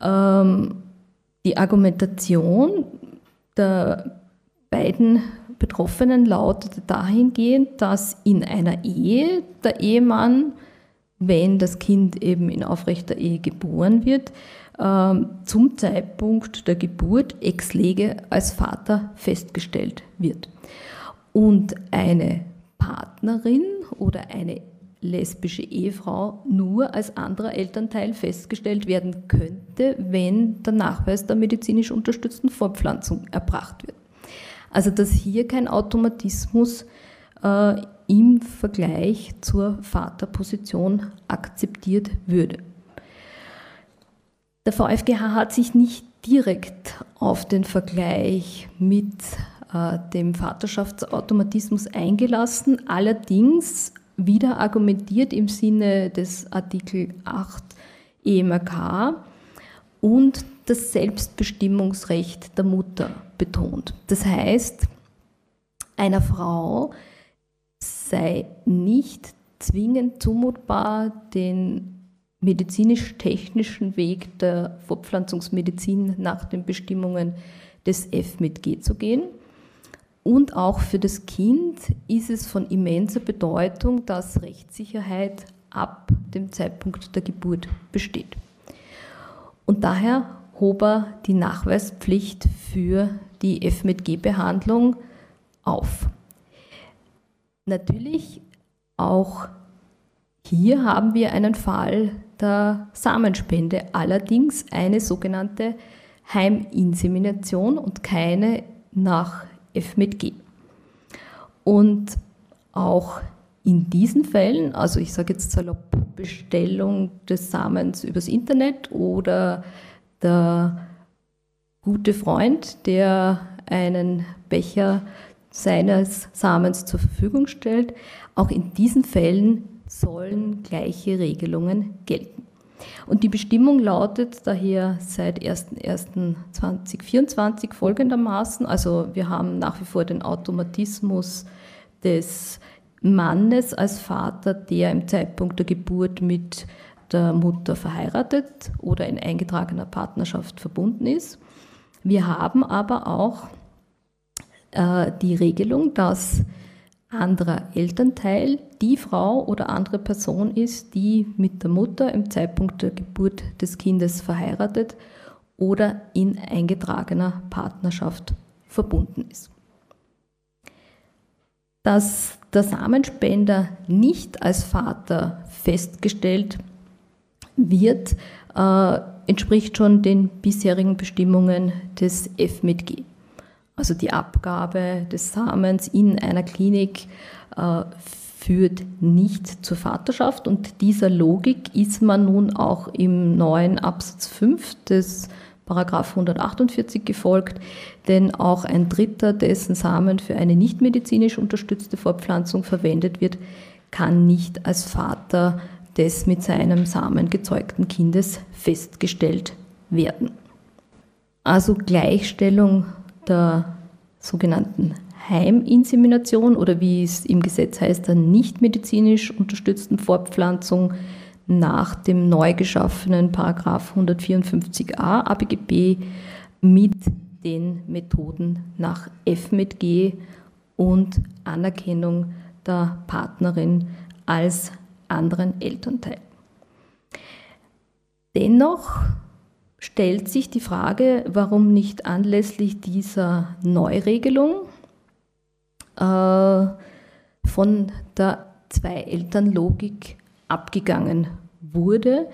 Ähm, die Argumentation der beiden Betroffenen lautete dahingehend, dass in einer Ehe der Ehemann, wenn das Kind eben in aufrechter Ehe geboren wird, ähm, zum Zeitpunkt der Geburt ex lege als Vater festgestellt wird. Und eine Partnerin oder eine lesbische Ehefrau nur als anderer Elternteil festgestellt werden könnte, wenn der Nachweis der medizinisch unterstützten Fortpflanzung erbracht wird. Also dass hier kein Automatismus äh, im Vergleich zur Vaterposition akzeptiert würde. Der VfGH hat sich nicht direkt auf den Vergleich mit äh, dem Vaterschaftsautomatismus eingelassen, allerdings wieder argumentiert im Sinne des Artikel 8 EMRK und das Selbstbestimmungsrecht der Mutter betont. Das heißt, einer Frau sei nicht zwingend zumutbar, den medizinisch-technischen Weg der Fortpflanzungsmedizin nach den Bestimmungen des F mit G zu gehen. Und auch für das Kind ist es von immenser Bedeutung, dass Rechtssicherheit ab dem Zeitpunkt der Geburt besteht. Und daher hob er die Nachweispflicht für die F mit G-Behandlung auf. Natürlich auch hier haben wir einen Fall der Samenspende, allerdings eine sogenannte Heiminsemination und keine nach F mit G. Und auch in diesen Fällen, also ich sage jetzt salopp Bestellung des Samens übers Internet oder der gute Freund, der einen Becher seines Samens zur Verfügung stellt, auch in diesen Fällen sollen gleiche Regelungen gelten. Und die Bestimmung lautet daher seit 01.01.2024 folgendermaßen, also wir haben nach wie vor den Automatismus des Mannes als Vater, der im Zeitpunkt der Geburt mit der Mutter verheiratet oder in eingetragener Partnerschaft verbunden ist. Wir haben aber auch äh, die Regelung, dass anderer Elternteil die Frau oder andere Person ist, die mit der Mutter im Zeitpunkt der Geburt des Kindes verheiratet oder in eingetragener Partnerschaft verbunden ist. Dass der Samenspender nicht als Vater festgestellt wird, äh, entspricht schon den bisherigen Bestimmungen des F mit G also die Abgabe des Samens in einer Klinik, äh, führt nicht zur Vaterschaft. Und dieser Logik ist man nun auch im neuen Absatz 5 des Paragraph 148 gefolgt, denn auch ein Dritter, dessen Samen für eine nicht medizinisch unterstützte Fortpflanzung verwendet wird, kann nicht als Vater des mit seinem Samen gezeugten Kindes festgestellt werden. Also Gleichstellung der sogenannten Heiminsemination oder wie es im Gesetz heißt, der nicht medizinisch unterstützten Fortpflanzung nach dem neu geschaffenen Paragraph 154a ABGB mit den Methoden nach F mit G und Anerkennung der Partnerin als anderen Elternteil. Dennoch stellt sich die Frage, warum nicht anlässlich dieser Neuregelung äh, von der Zwei-Eltern-Logik abgegangen wurde.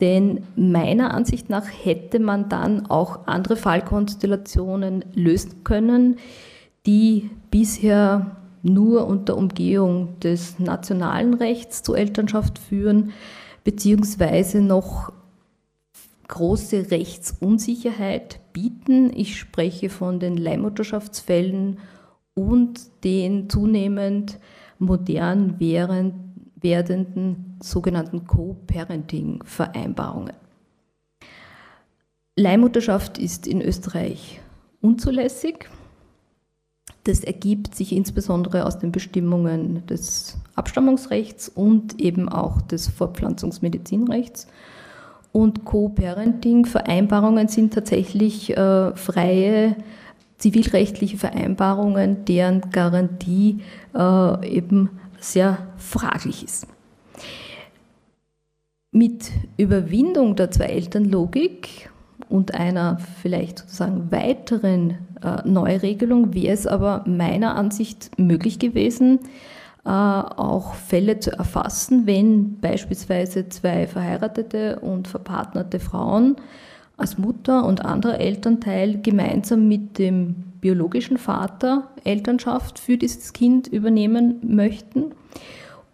Denn meiner Ansicht nach hätte man dann auch andere Fallkonstellationen lösen können, die bisher nur unter Umgehung des nationalen Rechts zur Elternschaft führen, beziehungsweise noch große Rechtsunsicherheit bieten. Ich spreche von den Leihmutterschaftsfällen und den zunehmend modern werdenden sogenannten Co-Parenting-Vereinbarungen. Leihmutterschaft ist in Österreich unzulässig. Das ergibt sich insbesondere aus den Bestimmungen des Abstammungsrechts und eben auch des Fortpflanzungsmedizinrechts. Und Co-Parenting-Vereinbarungen sind tatsächlich äh, freie zivilrechtliche Vereinbarungen, deren Garantie äh, eben sehr fraglich ist. Mit Überwindung der Zwei-Eltern-Logik und einer vielleicht sozusagen weiteren äh, Neuregelung wäre es aber meiner Ansicht möglich gewesen, auch Fälle zu erfassen, wenn beispielsweise zwei verheiratete und verpartnerte Frauen als Mutter und anderer Elternteil gemeinsam mit dem biologischen Vater Elternschaft für dieses Kind übernehmen möchten.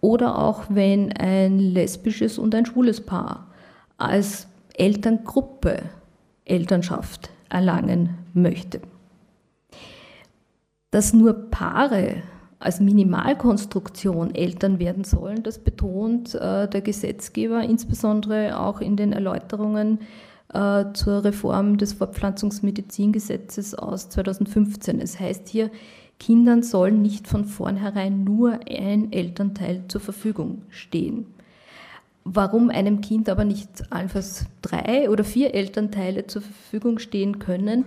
Oder auch wenn ein lesbisches und ein schwules Paar als Elterngruppe Elternschaft erlangen möchte. Dass nur Paare als Minimalkonstruktion Eltern werden sollen, das betont äh, der Gesetzgeber insbesondere auch in den Erläuterungen äh, zur Reform des Fortpflanzungsmedizingesetzes aus 2015. Es heißt hier, Kindern soll nicht von vornherein nur ein Elternteil zur Verfügung stehen. Warum einem Kind aber nicht allenfalls drei oder vier Elternteile zur Verfügung stehen können,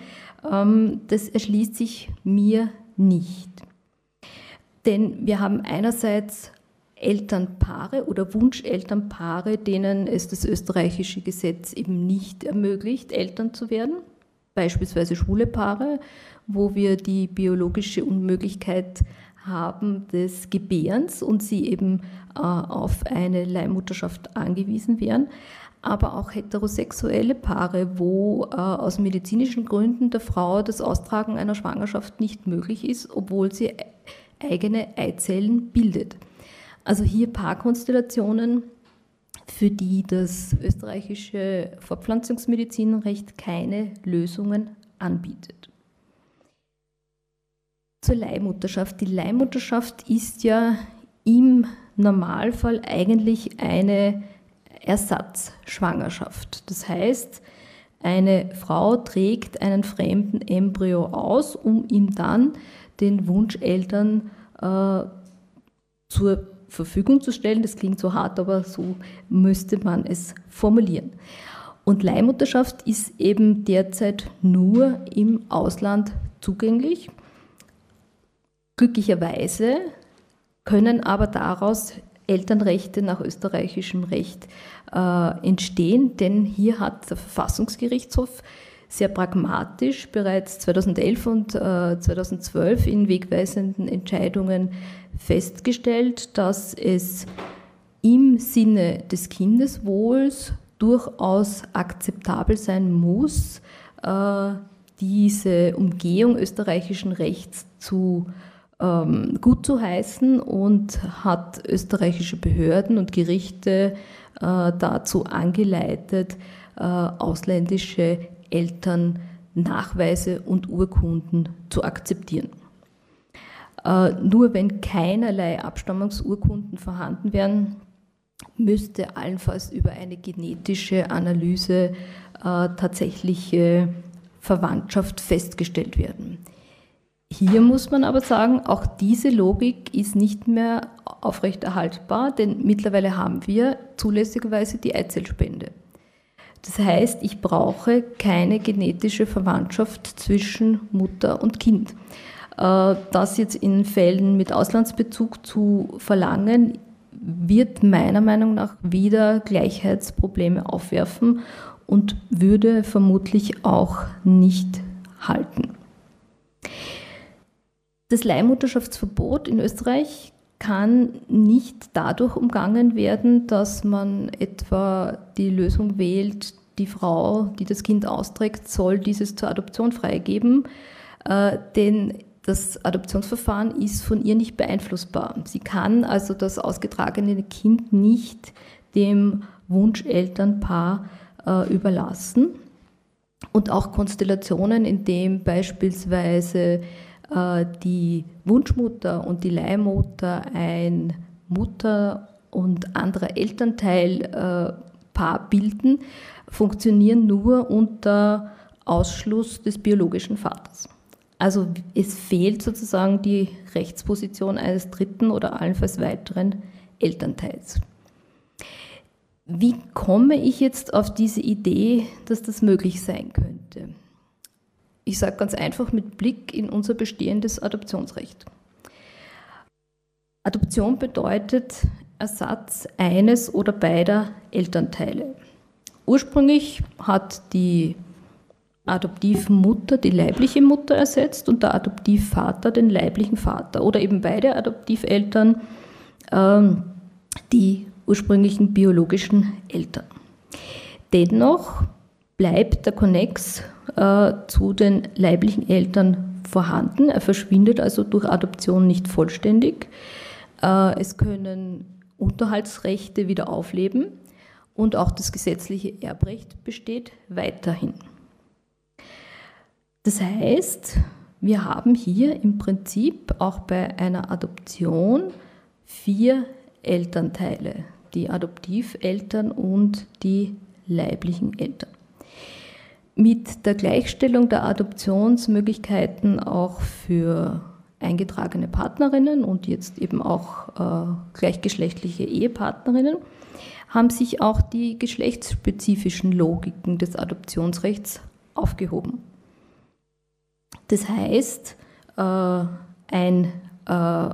ähm, das erschließt sich mir nicht. Denn wir haben einerseits Elternpaare oder Wunschelternpaare, denen es das österreichische Gesetz eben nicht ermöglicht, Eltern zu werden, beispielsweise schwule Paare, wo wir die biologische Unmöglichkeit haben des Gebärens und sie eben äh, auf eine Leihmutterschaft angewiesen wären, aber auch heterosexuelle Paare, wo äh, aus medizinischen Gründen der Frau das Austragen einer Schwangerschaft nicht möglich ist, obwohl sie eigene Eizellen bildet. Also hier Paarkonstellationen, für die das österreichische Fortpflanzungsmedizinrecht keine Lösungen anbietet. Zur Leihmutterschaft. Die Leihmutterschaft ist ja im Normalfall eigentlich eine Ersatzschwangerschaft. Das heißt, eine Frau trägt einen fremden Embryo aus, um ihn dann den Wunscheltern äh, zur Verfügung zu stellen. Das klingt so hart, aber so müsste man es formulieren. Und Leihmutterschaft ist eben derzeit nur im Ausland zugänglich. Glücklicherweise können aber daraus Elternrechte nach österreichischem Recht äh, entstehen, denn hier hat der Verfassungsgerichtshof sehr pragmatisch bereits 2011 und äh, 2012 in wegweisenden Entscheidungen festgestellt, dass es im Sinne des Kindeswohls durchaus akzeptabel sein muss, äh, diese Umgehung österreichischen Rechts zu ähm, gut zu heißen und hat österreichische Behörden und Gerichte äh, dazu angeleitet, äh, ausländische Elternnachweise und Urkunden zu akzeptieren. Äh, nur wenn keinerlei Abstammungsurkunden vorhanden wären, müsste allenfalls über eine genetische Analyse äh, tatsächliche Verwandtschaft festgestellt werden. Hier muss man aber sagen, auch diese Logik ist nicht mehr aufrechterhaltbar, denn mittlerweile haben wir zulässigerweise die Eizellspende. Das heißt, ich brauche keine genetische Verwandtschaft zwischen Mutter und Kind. Äh, das jetzt in Fällen mit Auslandsbezug zu verlangen, wird meiner Meinung nach wieder Gleichheitsprobleme aufwerfen und würde vermutlich auch nicht halten. Das Leihmutterschaftsverbot in Österreich kann nicht dadurch umgangen werden, dass man etwa die Lösung wählt, die Frau, die das Kind austrägt, soll dieses zur Adoption freigeben, äh, denn das Adoptionsverfahren ist von ihr nicht beeinflussbar. Sie kann also das ausgetragene Kind nicht dem Wunschelternpaar äh, überlassen. Und auch Konstellationen, in denen beispielsweise äh, die Wunschmutter und die Leihmutter ein Mutter und anderer Elternteil Paar bilden, funktionieren nur unter Ausschluss des biologischen Vaters. Also es fehlt sozusagen die Rechtsposition eines dritten oder allenfalls weiteren Elternteils. Wie komme ich jetzt auf diese Idee, dass das möglich sein könnte? Ich sage ganz einfach mit Blick in unser bestehendes Adoptionsrecht. Adoption bedeutet Ersatz eines oder beider Elternteile. Ursprünglich hat die Adoptivmutter die leibliche Mutter ersetzt und der Adoptivvater den leiblichen Vater oder eben beide Adoptiveltern ähm, die ursprünglichen biologischen Eltern. Dennoch bleibt der Konnex äh, zu den leiblichen Eltern vorhanden. Er verschwindet also durch Adoption nicht vollständig. Äh, es können Unterhaltsrechte wieder aufleben und auch das gesetzliche Erbrecht besteht weiterhin. Das heißt, wir haben hier im Prinzip auch bei einer Adoption vier Elternteile, die Adoptiveltern und die leiblichen Eltern. Mit der Gleichstellung der Adoptionsmöglichkeiten auch für eingetragene Partnerinnen und jetzt eben auch äh, gleichgeschlechtliche Ehepartnerinnen haben sich auch die geschlechtsspezifischen Logiken des Adoptionsrechts aufgehoben. Das heißt, äh, ein äh,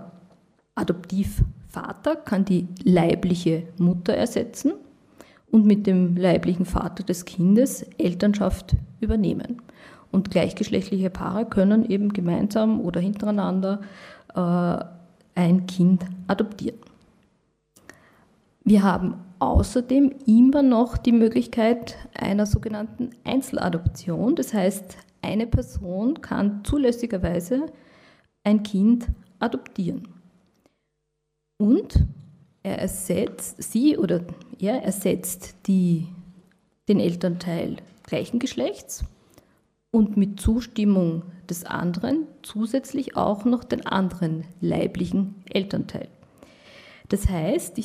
Adoptivvater kann die leibliche Mutter ersetzen und mit dem leiblichen Vater des Kindes Elternschaft übernehmen. Und gleichgeschlechtliche Paare können eben gemeinsam oder hintereinander äh, ein Kind adoptieren. Wir haben außerdem immer noch die Möglichkeit einer sogenannten Einzeladoption. Das heißt, eine Person kann zulässigerweise ein Kind adoptieren. Und er ersetzt, sie oder er ersetzt die, den Elternteil gleichen Geschlechts und mit Zustimmung des anderen zusätzlich auch noch den anderen leiblichen Elternteil. Das heißt,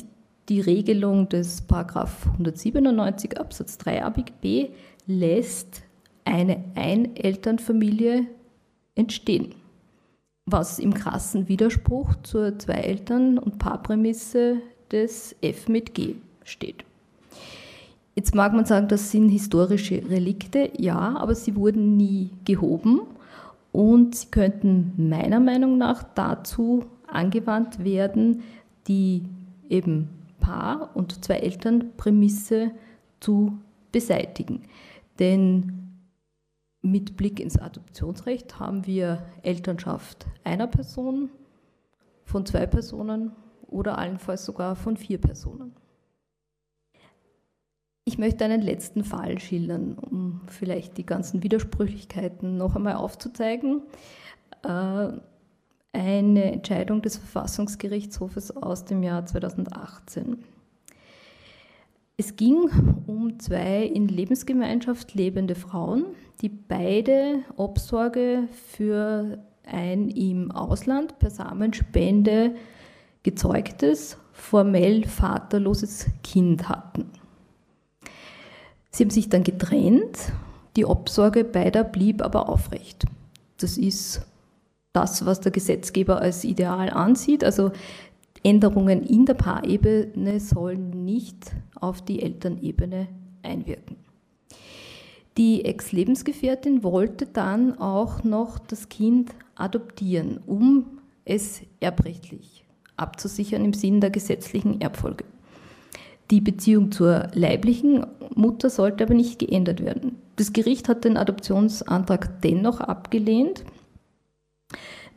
die Regelung des 197 Absatz 3 ABG lässt eine Einelternfamilie entstehen, was im krassen Widerspruch zur Zwei-Eltern- und Paarprämisse des F mit G steht. Jetzt mag man sagen, das sind historische Relikte, ja, aber sie wurden nie gehoben und sie könnten meiner Meinung nach dazu angewandt werden, die eben Paar- und Zwei-Eltern-Prämisse zu beseitigen. Denn mit Blick ins Adoptionsrecht haben wir Elternschaft einer Person, von zwei Personen oder allenfalls sogar von vier Personen. Ich möchte einen letzten Fall schildern, um vielleicht die ganzen Widersprüchlichkeiten noch einmal aufzuzeigen. Äh, eine Entscheidung des Verfassungsgerichtshofes aus dem Jahr 2018. Es ging um zwei in Lebensgemeinschaft lebende Frauen, die beide Obsorge für ein im Ausland per Samenspende gezeugtes, formell vaterloses Kind hatten. Sie haben sich dann getrennt, die Obsorge beider blieb aber aufrecht. Das ist das, was der Gesetzgeber als ideal ansieht. Also Änderungen in der Paarebene sollen nicht auf die Elternebene einwirken. Die Ex-Lebensgefährtin wollte dann auch noch das Kind adoptieren, um es erbrechtlich abzusichern im Sinn der gesetzlichen Erbfolge. Die Beziehung zur leiblichen Mutter sollte aber nicht geändert werden. Das Gericht hat den Adoptionsantrag dennoch abgelehnt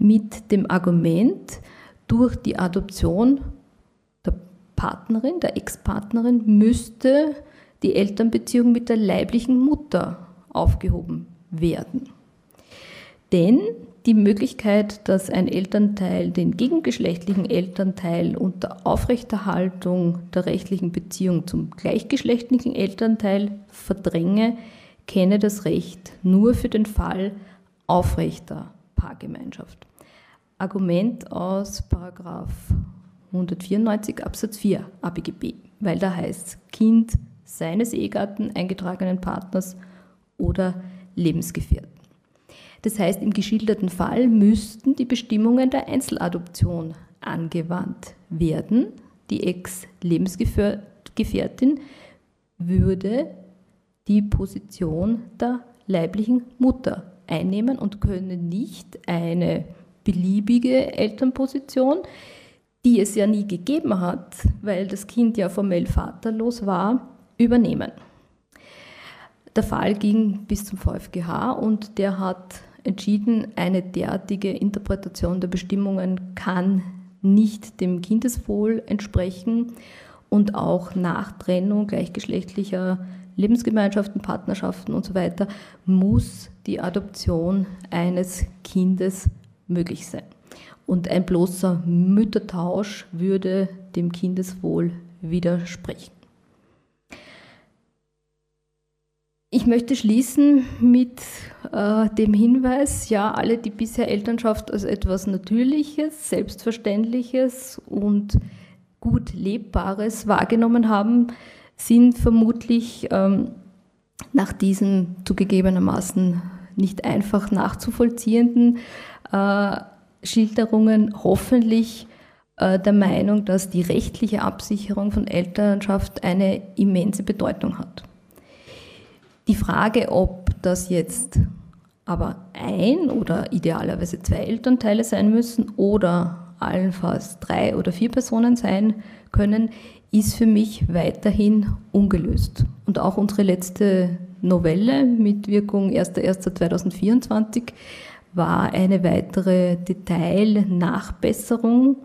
mit dem Argument, durch die Adoption der Partnerin, der Ex-Partnerin, müsste die Elternbeziehung mit der leiblichen Mutter aufgehoben werden. Denn die Möglichkeit, dass ein Elternteil den gegengeschlechtlichen Elternteil unter Aufrechterhaltung der rechtlichen Beziehung zum gleichgeschlechtlichen Elternteil verdränge, kenne das Recht nur für den Fall aufrechter Paargemeinschaft. Argument aus 194 Absatz 4 ABGB, weil da heißt, Kind seines Ehegatten, eingetragenen Partners oder Lebensgefährten. Das heißt, im geschilderten Fall müssten die Bestimmungen der Einzeladoption angewandt werden. Die Ex-Lebensgefährtin würde die Position der leiblichen Mutter einnehmen und könne nicht eine beliebige Elternposition, die es ja nie gegeben hat, weil das Kind ja formell vaterlos war, übernehmen. Der Fall ging bis zum VfGH und der hat entschieden, eine derartige Interpretation der Bestimmungen kann nicht dem Kindeswohl entsprechen und auch nach Trennung gleichgeschlechtlicher Lebensgemeinschaften, Partnerschaften und so weiter muss die Adoption eines Kindes möglich sein. Und ein bloßer Müttertausch würde dem Kindeswohl widersprechen. Ich möchte schließen mit äh, dem Hinweis, ja, alle, die bisher Elternschaft als etwas Natürliches, Selbstverständliches und gut Lebbares wahrgenommen haben, sind vermutlich ähm, nach diesen zugegebenermaßen nicht einfach nachzuvollziehenden Schilderungen hoffentlich äh, der Meinung, dass die rechtliche Absicherung von Elternschaft eine immense Bedeutung hat. Die Frage, ob das jetzt aber ein oder idealerweise zwei Elternteile sein müssen oder allenfalls drei oder vier Personen sein können, ist für mich weiterhin ungelöst. Und auch unsere letzte Novelle mit Wirkung 1.1.2024 war eine weitere Detailnachbesserung,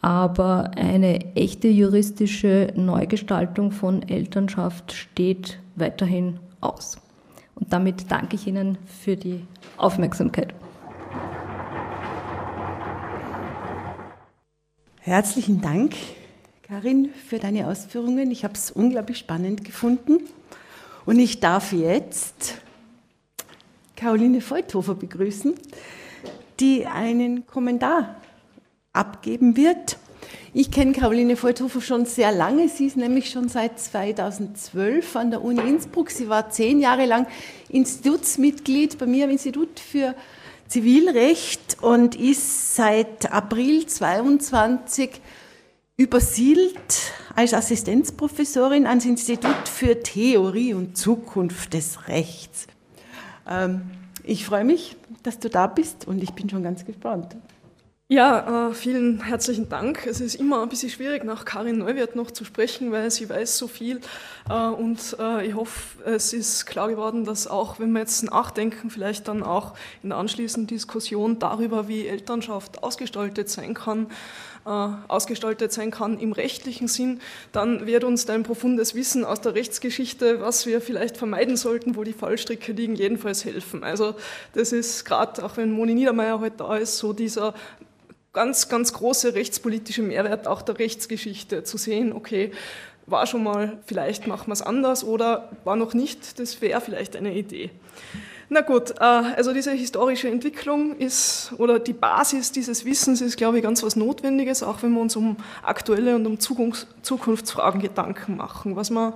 aber eine echte juristische Neugestaltung von Elternschaft steht weiterhin aus. Und damit danke ich Ihnen für die Aufmerksamkeit. Herzlichen Dank, Karin, für deine Ausführungen. Ich habe es unglaublich spannend gefunden. Und ich darf jetzt Caroline Feuthofer begrüßen, die einen Kommentar abgeben wird. Ich kenne Caroline Feuthofer schon sehr lange. Sie ist nämlich schon seit 2012 an der Uni Innsbruck. Sie war zehn Jahre lang Institutsmitglied bei mir am Institut für Zivilrecht und ist seit April 22 übersiedelt als Assistenzprofessorin ans Institut für Theorie und Zukunft des Rechts. Ähm, ich freue mich, dass du da bist und ich bin schon ganz gespannt. Ja, äh, vielen herzlichen Dank. Es ist immer ein bisschen schwierig, nach Karin Neuwirth noch zu sprechen, weil sie weiß so viel. Äh, und äh, ich hoffe, es ist klar geworden, dass auch, wenn wir jetzt nachdenken, vielleicht dann auch in der anschließenden Diskussion darüber, wie Elternschaft ausgestaltet sein kann, ausgestaltet sein kann im rechtlichen Sinn, dann wird uns da ein profundes Wissen aus der Rechtsgeschichte, was wir vielleicht vermeiden sollten, wo die Fallstricke liegen, jedenfalls helfen. Also das ist gerade, auch wenn Moni Niedermeyer heute da ist, so dieser ganz, ganz große rechtspolitische Mehrwert auch der Rechtsgeschichte zu sehen, okay, war schon mal, vielleicht machen wir es anders oder war noch nicht, das wäre vielleicht eine Idee. Na gut, äh, also diese historische Entwicklung ist, oder die Basis dieses Wissens ist, glaube ich, ganz was Notwendiges, auch wenn wir uns um aktuelle und um Zukunftsfragen Gedanken machen. Was man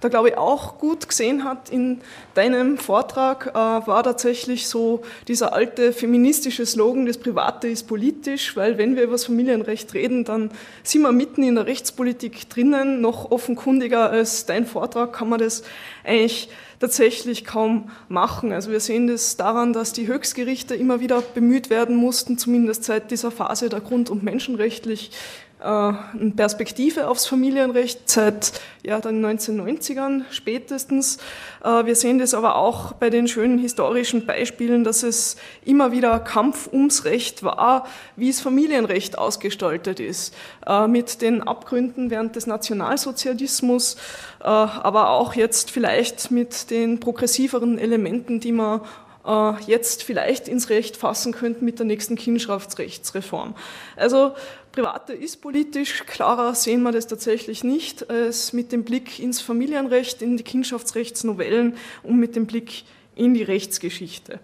da glaube ich auch gut gesehen hat in deinem Vortrag, äh, war tatsächlich so dieser alte feministische Slogan, das Private ist politisch, weil wenn wir über das Familienrecht reden, dann sind wir mitten in der Rechtspolitik drinnen, noch offenkundiger als dein Vortrag kann man das eigentlich tatsächlich kaum machen. Also wir sehen das daran, dass die Höchstgerichte immer wieder bemüht werden mussten, zumindest seit dieser Phase der Grund- und Menschenrechtlich eine Perspektive aufs Familienrecht seit ja, den 1990ern spätestens. Äh, wir sehen das aber auch bei den schönen historischen Beispielen, dass es immer wieder Kampf ums Recht war, wie es Familienrecht ausgestaltet ist, äh, mit den Abgründen während des Nationalsozialismus, aber auch jetzt vielleicht mit den progressiveren Elementen, die man jetzt vielleicht ins Recht fassen könnte mit der nächsten Kindschaftsrechtsreform. Also Private ist politisch, klarer sehen wir das tatsächlich nicht, als mit dem Blick ins Familienrecht, in die Kindschaftsrechtsnovellen und mit dem Blick in die Rechtsgeschichte.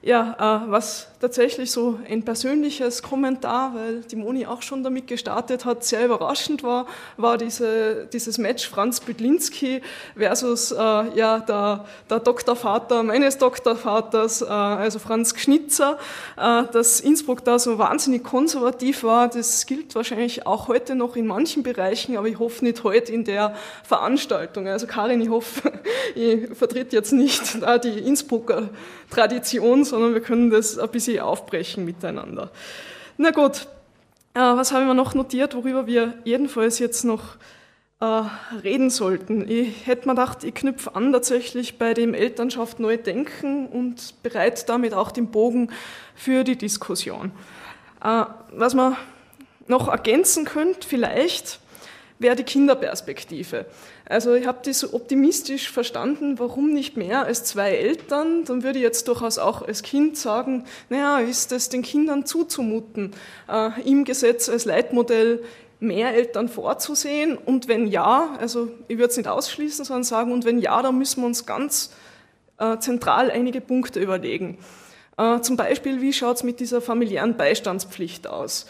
Ja, äh, was tatsächlich so ein persönliches Kommentar, weil die Moni auch schon damit gestartet hat, sehr überraschend war, war diese, dieses Match Franz Büdlinski versus äh, ja, der, der Doktorvater meines Doktorvaters, äh, also Franz Gschnitzer. Äh, dass Innsbruck da so wahnsinnig konservativ war, das gilt wahrscheinlich auch heute noch in manchen Bereichen, aber ich hoffe nicht heute in der Veranstaltung. Also Karin, ich hoffe, ich vertritt jetzt nicht da die Innsbrucker Tradition, sondern wir können das ein bisschen aufbrechen miteinander. Na gut, äh, was haben wir noch notiert, worüber wir jedenfalls jetzt noch äh, reden sollten? Ich hätte mir gedacht, ich knüpfe an tatsächlich bei dem Elternschaft neu denken und bereite damit auch den Bogen für die Diskussion. Äh, was man noch ergänzen könnte, vielleicht, wäre die Kinderperspektive. Also ich habe das so optimistisch verstanden, warum nicht mehr als zwei Eltern? Dann würde ich jetzt durchaus auch als Kind sagen, naja, ist es den Kindern zuzumuten, äh, im Gesetz als Leitmodell mehr Eltern vorzusehen? Und wenn ja, also ich würde es nicht ausschließen, sondern sagen, und wenn ja, dann müssen wir uns ganz äh, zentral einige Punkte überlegen. Äh, zum Beispiel, wie schaut es mit dieser familiären Beistandspflicht aus?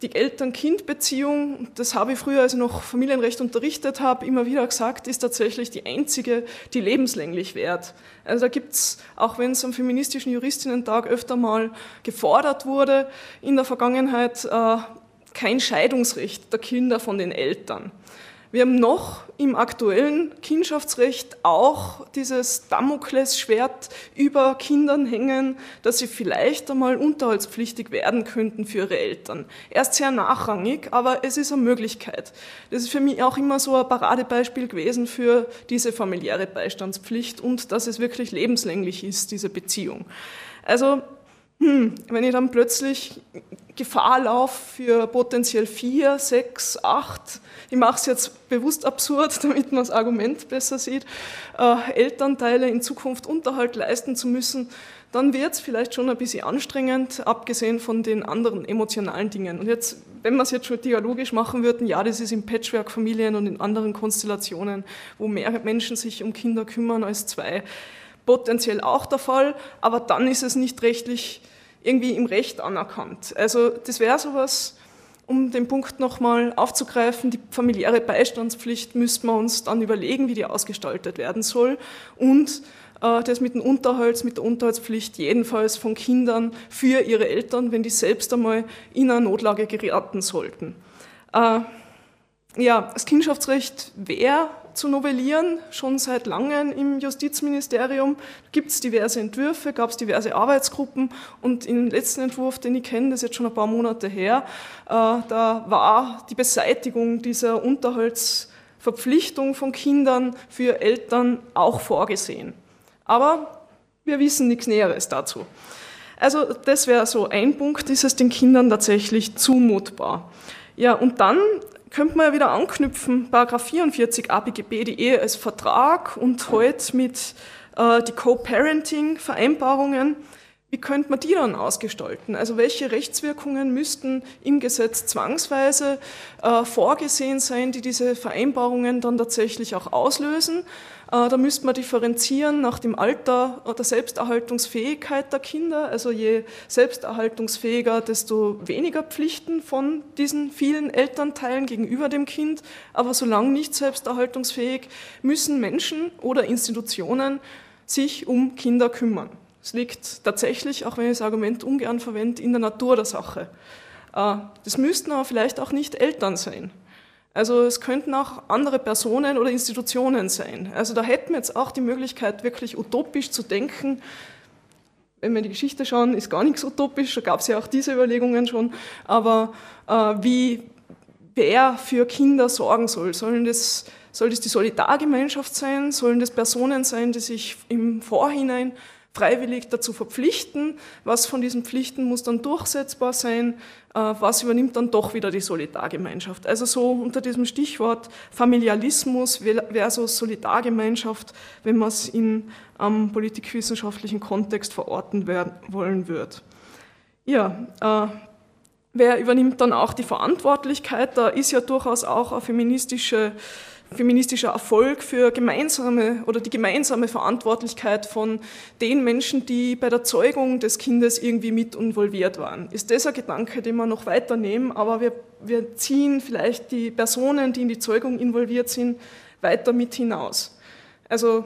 Die Eltern-Kind-Beziehung, das habe ich früher, als ich noch Familienrecht unterrichtet habe, immer wieder gesagt, ist tatsächlich die einzige, die lebenslänglich währt. Also da gibt es, auch wenn es am feministischen Juristinnen-Tag öfter mal gefordert wurde, in der Vergangenheit äh, kein Scheidungsrecht der Kinder von den Eltern. Wir haben noch im aktuellen Kindschaftsrecht auch dieses Damoklesschwert über Kindern hängen, dass sie vielleicht einmal unterhaltspflichtig werden könnten für ihre Eltern. Erst sehr nachrangig, aber es ist eine Möglichkeit. Das ist für mich auch immer so ein Paradebeispiel gewesen für diese familiäre Beistandspflicht und dass es wirklich lebenslänglich ist, diese Beziehung. Also hm, wenn ich dann plötzlich Gefahr laufe für potenziell vier, sechs, acht, ich mache es jetzt bewusst absurd, damit man das Argument besser sieht, äh, Elternteile in Zukunft Unterhalt leisten zu müssen, dann wird es vielleicht schon ein bisschen anstrengend, abgesehen von den anderen emotionalen Dingen. Und jetzt, wenn wir es jetzt schon dialogisch machen würden, ja, das ist in Patchwork-Familien und in anderen Konstellationen, wo mehr Menschen sich um Kinder kümmern als zwei, potenziell auch der Fall, aber dann ist es nicht rechtlich irgendwie im Recht anerkannt. Also das wäre sowas, um den Punkt nochmal aufzugreifen, die familiäre Beistandspflicht müsste man uns dann überlegen, wie die ausgestaltet werden soll und äh, das mit dem Unterhalt, mit der Unterhaltspflicht jedenfalls von Kindern für ihre Eltern, wenn die selbst einmal in eine Notlage geraten sollten. Äh, ja, das Kindschaftsrecht wäre zu novellieren, schon seit langem im Justizministerium. Gibt es diverse Entwürfe, gab es diverse Arbeitsgruppen und im letzten Entwurf, den ich kenne, das ist jetzt schon ein paar Monate her, äh, da war die Beseitigung dieser Unterhaltsverpflichtung von Kindern für Eltern auch vorgesehen. Aber wir wissen nichts Näheres dazu. Also das wäre so ein Punkt, ist es den Kindern tatsächlich zumutbar. Ja, und dann könnte man ja wieder anknüpfen, Paragraph 44 ABGB, die Ehe als Vertrag und heute mit äh, die Co-Parenting-Vereinbarungen. Wie könnte man die dann ausgestalten? Also welche Rechtswirkungen müssten im Gesetz zwangsweise äh, vorgesehen sein, die diese Vereinbarungen dann tatsächlich auch auslösen? Äh, da müsste man differenzieren nach dem Alter oder Selbsterhaltungsfähigkeit der Kinder. Also je selbsterhaltungsfähiger, desto weniger Pflichten von diesen vielen Elternteilen gegenüber dem Kind. Aber solange nicht selbsterhaltungsfähig, müssen Menschen oder Institutionen sich um Kinder kümmern. Es liegt tatsächlich, auch wenn ich das Argument ungern verwende, in der Natur der Sache. Äh, das müssten aber vielleicht auch nicht Eltern sein. Also es könnten auch andere Personen oder Institutionen sein. Also da hätten wir jetzt auch die Möglichkeit, wirklich utopisch zu denken. Wenn wir die Geschichte schauen, ist gar nichts utopisch, da gab es ja auch diese Überlegungen schon. Aber äh, wie wer für Kinder sorgen soll, sollen das, soll das die Solidargemeinschaft sein? Sollen das Personen sein, die sich im Vorhinein freiwillig dazu verpflichten. Was von diesen Pflichten muss dann durchsetzbar sein? Äh, was übernimmt dann doch wieder die Solidargemeinschaft? Also so unter diesem Stichwort Familialismus versus Solidargemeinschaft, wenn man es in einem politikwissenschaftlichen Kontext verorten werden, wollen wird. Ja, äh, wer übernimmt dann auch die Verantwortlichkeit? Da ist ja durchaus auch eine feministische feministischer Erfolg für gemeinsame oder die gemeinsame Verantwortlichkeit von den Menschen, die bei der Zeugung des Kindes irgendwie mit involviert waren. Ist das ein Gedanke, den wir noch weiternehmen, aber wir, wir ziehen vielleicht die Personen, die in die Zeugung involviert sind, weiter mit hinaus. Also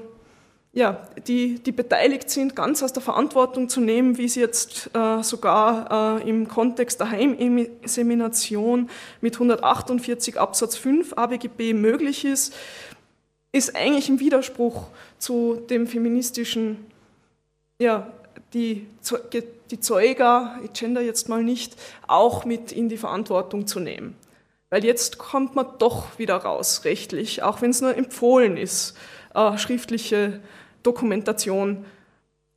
ja, die, die beteiligt sind, ganz aus der Verantwortung zu nehmen, wie es jetzt äh, sogar äh, im Kontext der Heiminsemination mit 148 Absatz 5 ABGB möglich ist, ist eigentlich im Widerspruch zu dem feministischen, ja, die, die Zeuger, ich gender jetzt mal nicht, auch mit in die Verantwortung zu nehmen. Weil jetzt kommt man doch wieder raus, rechtlich, auch wenn es nur empfohlen ist, äh, schriftliche Dokumentation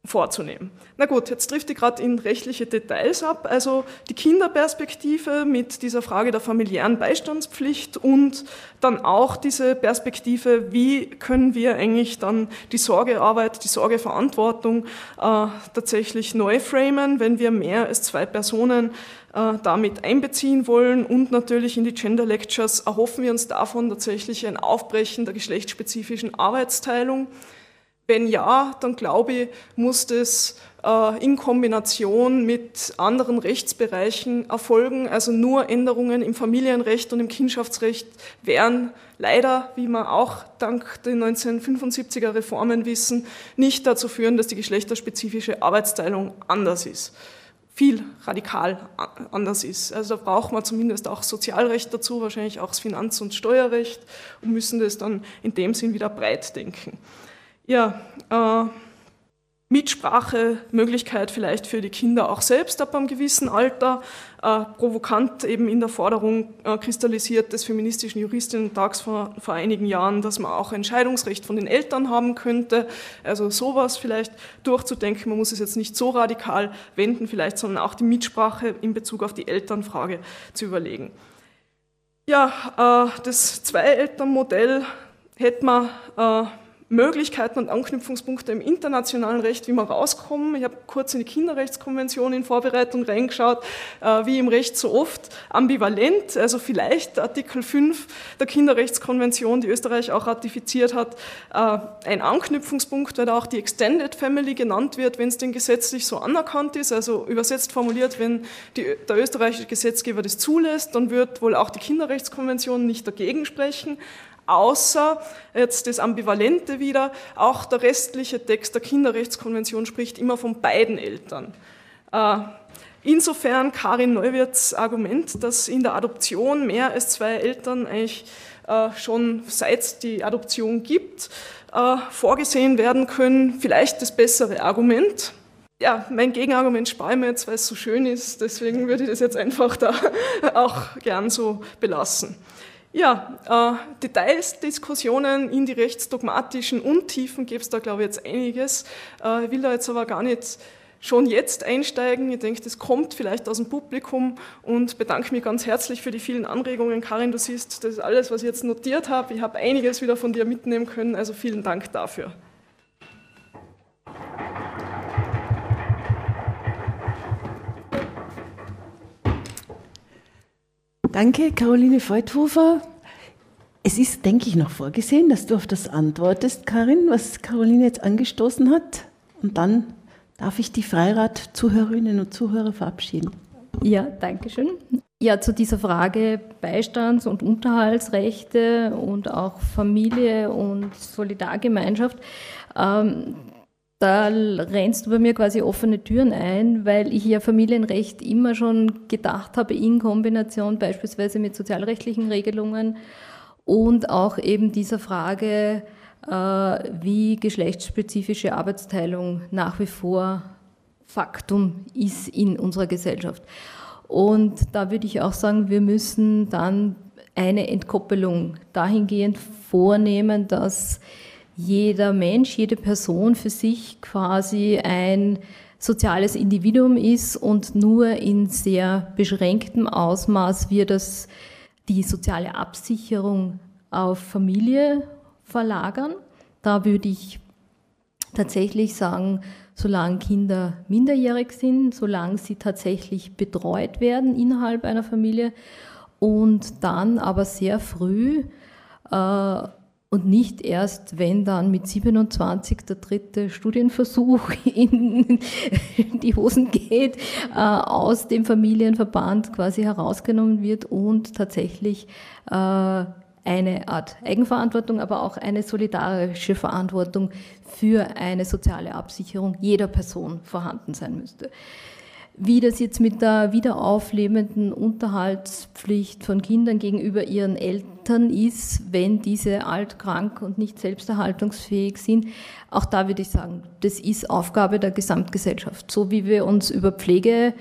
vorzunehmen. Na gut, jetzt trifft die gerade in rechtliche Details ab, also die Kinderperspektive mit dieser Frage der familiären Beistandspflicht und dann auch diese Perspektive, wie können wir eigentlich dann die Sorgearbeit, die Sorgeverantwortung äh, tatsächlich neu framen, wenn wir mehr als zwei Personen äh, damit einbeziehen wollen. Und natürlich in die Gender Lectures erhoffen wir uns davon tatsächlich ein Aufbrechen der geschlechtsspezifischen Arbeitsteilung wenn ja, dann glaube ich, muss das äh, in Kombination mit anderen Rechtsbereichen erfolgen. Also nur Änderungen im Familienrecht und im Kindschaftsrecht wären leider, wie wir auch dank den 1975er Reformen wissen, nicht dazu führen, dass die geschlechterspezifische Arbeitsteilung anders ist viel radikal anders ist. Also da braucht man zumindest auch Sozialrecht dazu, wahrscheinlich auch das Finanz- und Steuerrecht und müssen das dann in dem Sinn wieder breit denken. Ja, äh, Mitsprache, Möglichkeit vielleicht für die Kinder auch selbst ab einem gewissen Alter, äh, provokant eben in der Forderung äh, kristallisiert des feministischen Juristinnen-Tags vor, vor einigen Jahren, dass man auch Entscheidungsrecht von den Eltern haben könnte. Also sowas vielleicht durchzudenken. Man muss es jetzt nicht so radikal wenden, vielleicht, sondern auch die Mitsprache in Bezug auf die Elternfrage zu überlegen. Ja, äh, das Zwei-Eltern-Modell hätte man äh, Möglichkeiten und Anknüpfungspunkte im internationalen Recht, wie wir rauskommen. Ich habe kurz in die Kinderrechtskonvention in Vorbereitung reingeschaut, äh, wie im Recht so oft ambivalent, also vielleicht Artikel 5 der Kinderrechtskonvention, die Österreich auch ratifiziert hat, äh, ein Anknüpfungspunkt, weil da auch die Extended Family genannt wird, wenn es denn gesetzlich so anerkannt ist, also übersetzt formuliert, wenn die, der österreichische Gesetzgeber das zulässt, dann wird wohl auch die Kinderrechtskonvention nicht dagegen sprechen außer jetzt das Ambivalente wieder, auch der restliche Text der Kinderrechtskonvention spricht immer von beiden Eltern. Äh, insofern Karin Neuwirths Argument, dass in der Adoption mehr als zwei Eltern eigentlich äh, schon seit die Adoption gibt, äh, vorgesehen werden können, vielleicht das bessere Argument. Ja, mein Gegenargument spare ich mir jetzt, weil es so schön ist, deswegen würde ich das jetzt einfach da auch gern so belassen. Ja, äh, Details, Diskussionen in die rechtsdogmatischen Untiefen gibt es da, glaube ich, jetzt einiges. Äh, ich will da jetzt aber gar nicht schon jetzt einsteigen. Ich denke, das kommt vielleicht aus dem Publikum und bedanke mich ganz herzlich für die vielen Anregungen. Karin, du siehst, das ist alles, was ich jetzt notiert habe. Ich habe einiges wieder von dir mitnehmen können, also vielen Dank dafür. Danke, Caroline Feuthofer. Es ist, denke ich, noch vorgesehen, dass du auf das antwortest, Karin, was Caroline jetzt angestoßen hat. Und dann darf ich die Freirat-Zuhörerinnen und Zuhörer verabschieden. Ja, danke schön. Ja, zu dieser Frage Beistands- und Unterhaltsrechte und auch Familie und Solidargemeinschaft. Ähm, da rennst du bei mir quasi offene Türen ein, weil ich ja Familienrecht immer schon gedacht habe in Kombination beispielsweise mit sozialrechtlichen Regelungen und auch eben dieser Frage, äh, wie geschlechtsspezifische Arbeitsteilung nach wie vor Faktum ist in unserer Gesellschaft. Und da würde ich auch sagen, wir müssen dann eine Entkoppelung dahingehend vornehmen, dass jeder Mensch, jede Person für sich quasi ein soziales Individuum ist und nur in sehr beschränktem Ausmaß wir das, die soziale Absicherung auf Familie verlagern. Da würde ich tatsächlich sagen, solange Kinder minderjährig sind, solange sie tatsächlich betreut werden innerhalb einer Familie und dann aber sehr früh äh, und nicht erst, wenn dann mit 27 der dritte Studienversuch in die Hosen geht, äh, aus dem Familienverband quasi herausgenommen wird und tatsächlich äh, eine Art Eigenverantwortung, aber auch eine solidarische Verantwortung für eine soziale Absicherung jeder Person vorhanden sein müsste. Wie das jetzt mit der wiederauflebenden Unterhaltspflicht von Kindern gegenüber ihren Eltern ist, wenn diese alt, krank und nicht selbsterhaltungsfähig sind, auch da würde ich sagen, das ist Aufgabe der Gesamtgesellschaft. So wie wir uns über Pflege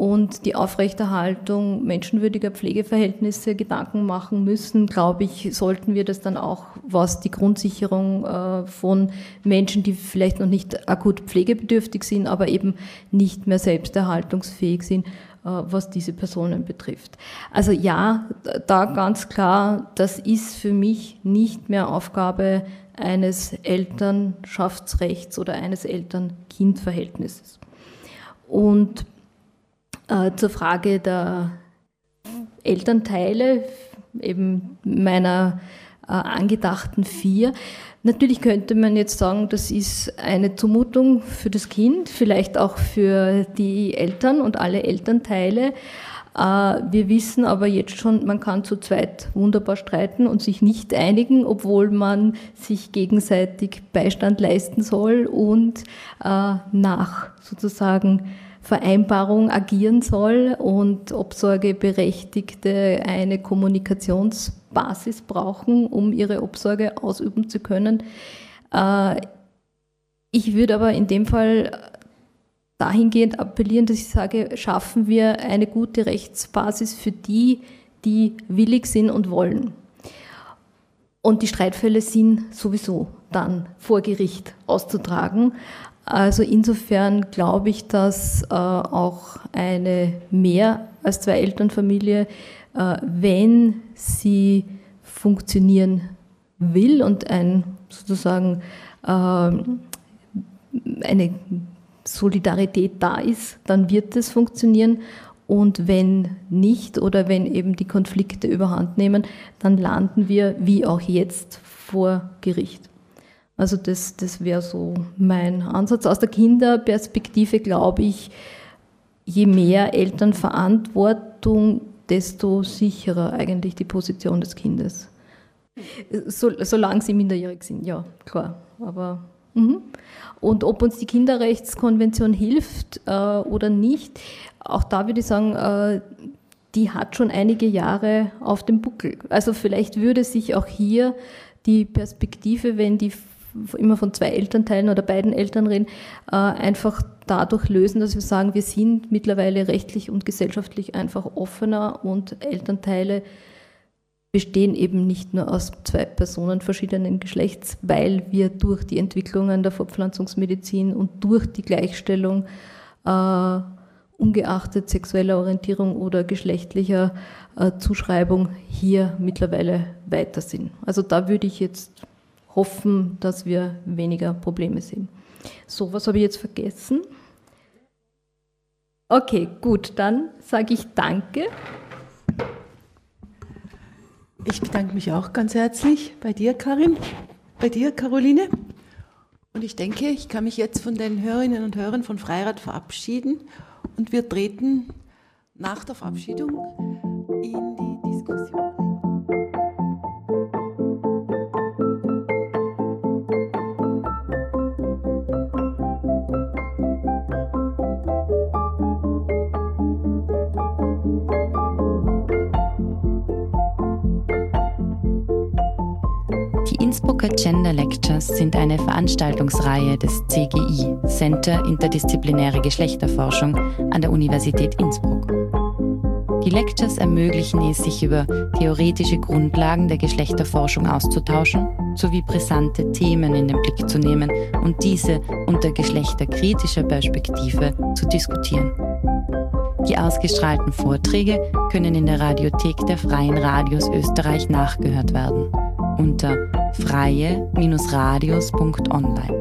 und die Aufrechterhaltung menschenwürdiger Pflegeverhältnisse Gedanken machen müssen, glaube ich, sollten wir das dann auch, was die Grundsicherung äh, von Menschen, die vielleicht noch nicht akut pflegebedürftig sind, aber eben nicht mehr selbsterhaltungsfähig sind, äh, was diese Personen betrifft. Also ja, da ganz klar, das ist für mich nicht mehr Aufgabe eines Elternschaftsrechts oder eines Eltern-Kind-Verhältnisses. Und äh, zur Frage der Elternteile, eben meiner äh, angedachten vier. Natürlich könnte man jetzt sagen, das ist eine Zumutung für das Kind, vielleicht auch für die Eltern und alle Elternteile. Äh, wir wissen aber jetzt schon, man kann zu zweit wunderbar streiten und sich nicht einigen, obwohl man sich gegenseitig Beistand leisten soll und äh, nach sozusagen Vereinbarung agieren soll und Obsorgeberechtigte eine Kommunikationsbasis brauchen, um ihre Obsorge ausüben zu können. Äh, ich würde aber in dem Fall dahingehend appellieren, dass ich sage, schaffen wir eine gute Rechtsbasis für die, die willig sind und wollen. Und die Streitfälle sind sowieso dann vor Gericht auszutragen. Also insofern glaube ich, dass äh, auch eine mehr als zwei Elternfamilie, äh, wenn sie funktionieren will und ein sozusagen äh, eine Solidarität da ist, dann wird es funktionieren. Und wenn nicht oder wenn eben die Konflikte überhand nehmen, dann landen wir wie auch jetzt vor Gericht. Also das, das wäre so mein Ansatz. Aus der Kinderperspektive glaube ich, je mehr Elternverantwortung, desto sicherer eigentlich die Position des Kindes. So, solange sie minderjährig sind, ja, klar. Aber mh. Und ob uns die Kinderrechtskonvention hilft äh, oder nicht, auch da würde ich sagen, äh, die hat schon einige Jahre auf dem Buckel. Also vielleicht würde sich auch hier die Perspektive, wenn die immer von zwei Elternteilen oder beiden Eltern reden, äh, einfach dadurch lösen, dass wir sagen, wir sind mittlerweile rechtlich und gesellschaftlich einfach offener und Elternteile bestehen eben nicht nur aus zwei Personen verschiedenen Geschlechts, weil wir durch die Entwicklungen der Fortpflanzungsmedizin und durch die Gleichstellung äh, ungeachtet sexueller Orientierung oder geschlechtlicher äh, Zuschreibung hier mittlerweile weiter sind. Also da würde ich jetzt hoffen, dass wir weniger Probleme sehen. So, was habe ich jetzt vergessen? Okay, gut, dann sage ich Danke. Ich bedanke mich auch ganz herzlich bei dir, Karin, bei dir, Caroline. Und ich denke, ich kann mich jetzt von den Hörerinnen und Hörern von Freirad verabschieden und wir treten nach der Verabschiedung in die Diskussion. Innsbrucker Gender Lectures sind eine Veranstaltungsreihe des CGI, Center Interdisziplinäre Geschlechterforschung an der Universität Innsbruck. Die Lectures ermöglichen es, sich über theoretische Grundlagen der Geschlechterforschung auszutauschen, sowie brisante Themen in den Blick zu nehmen und diese unter geschlechterkritischer Perspektive zu diskutieren. Die ausgestrahlten Vorträge können in der Radiothek der Freien Radios Österreich nachgehört werden unter freie-radios.online.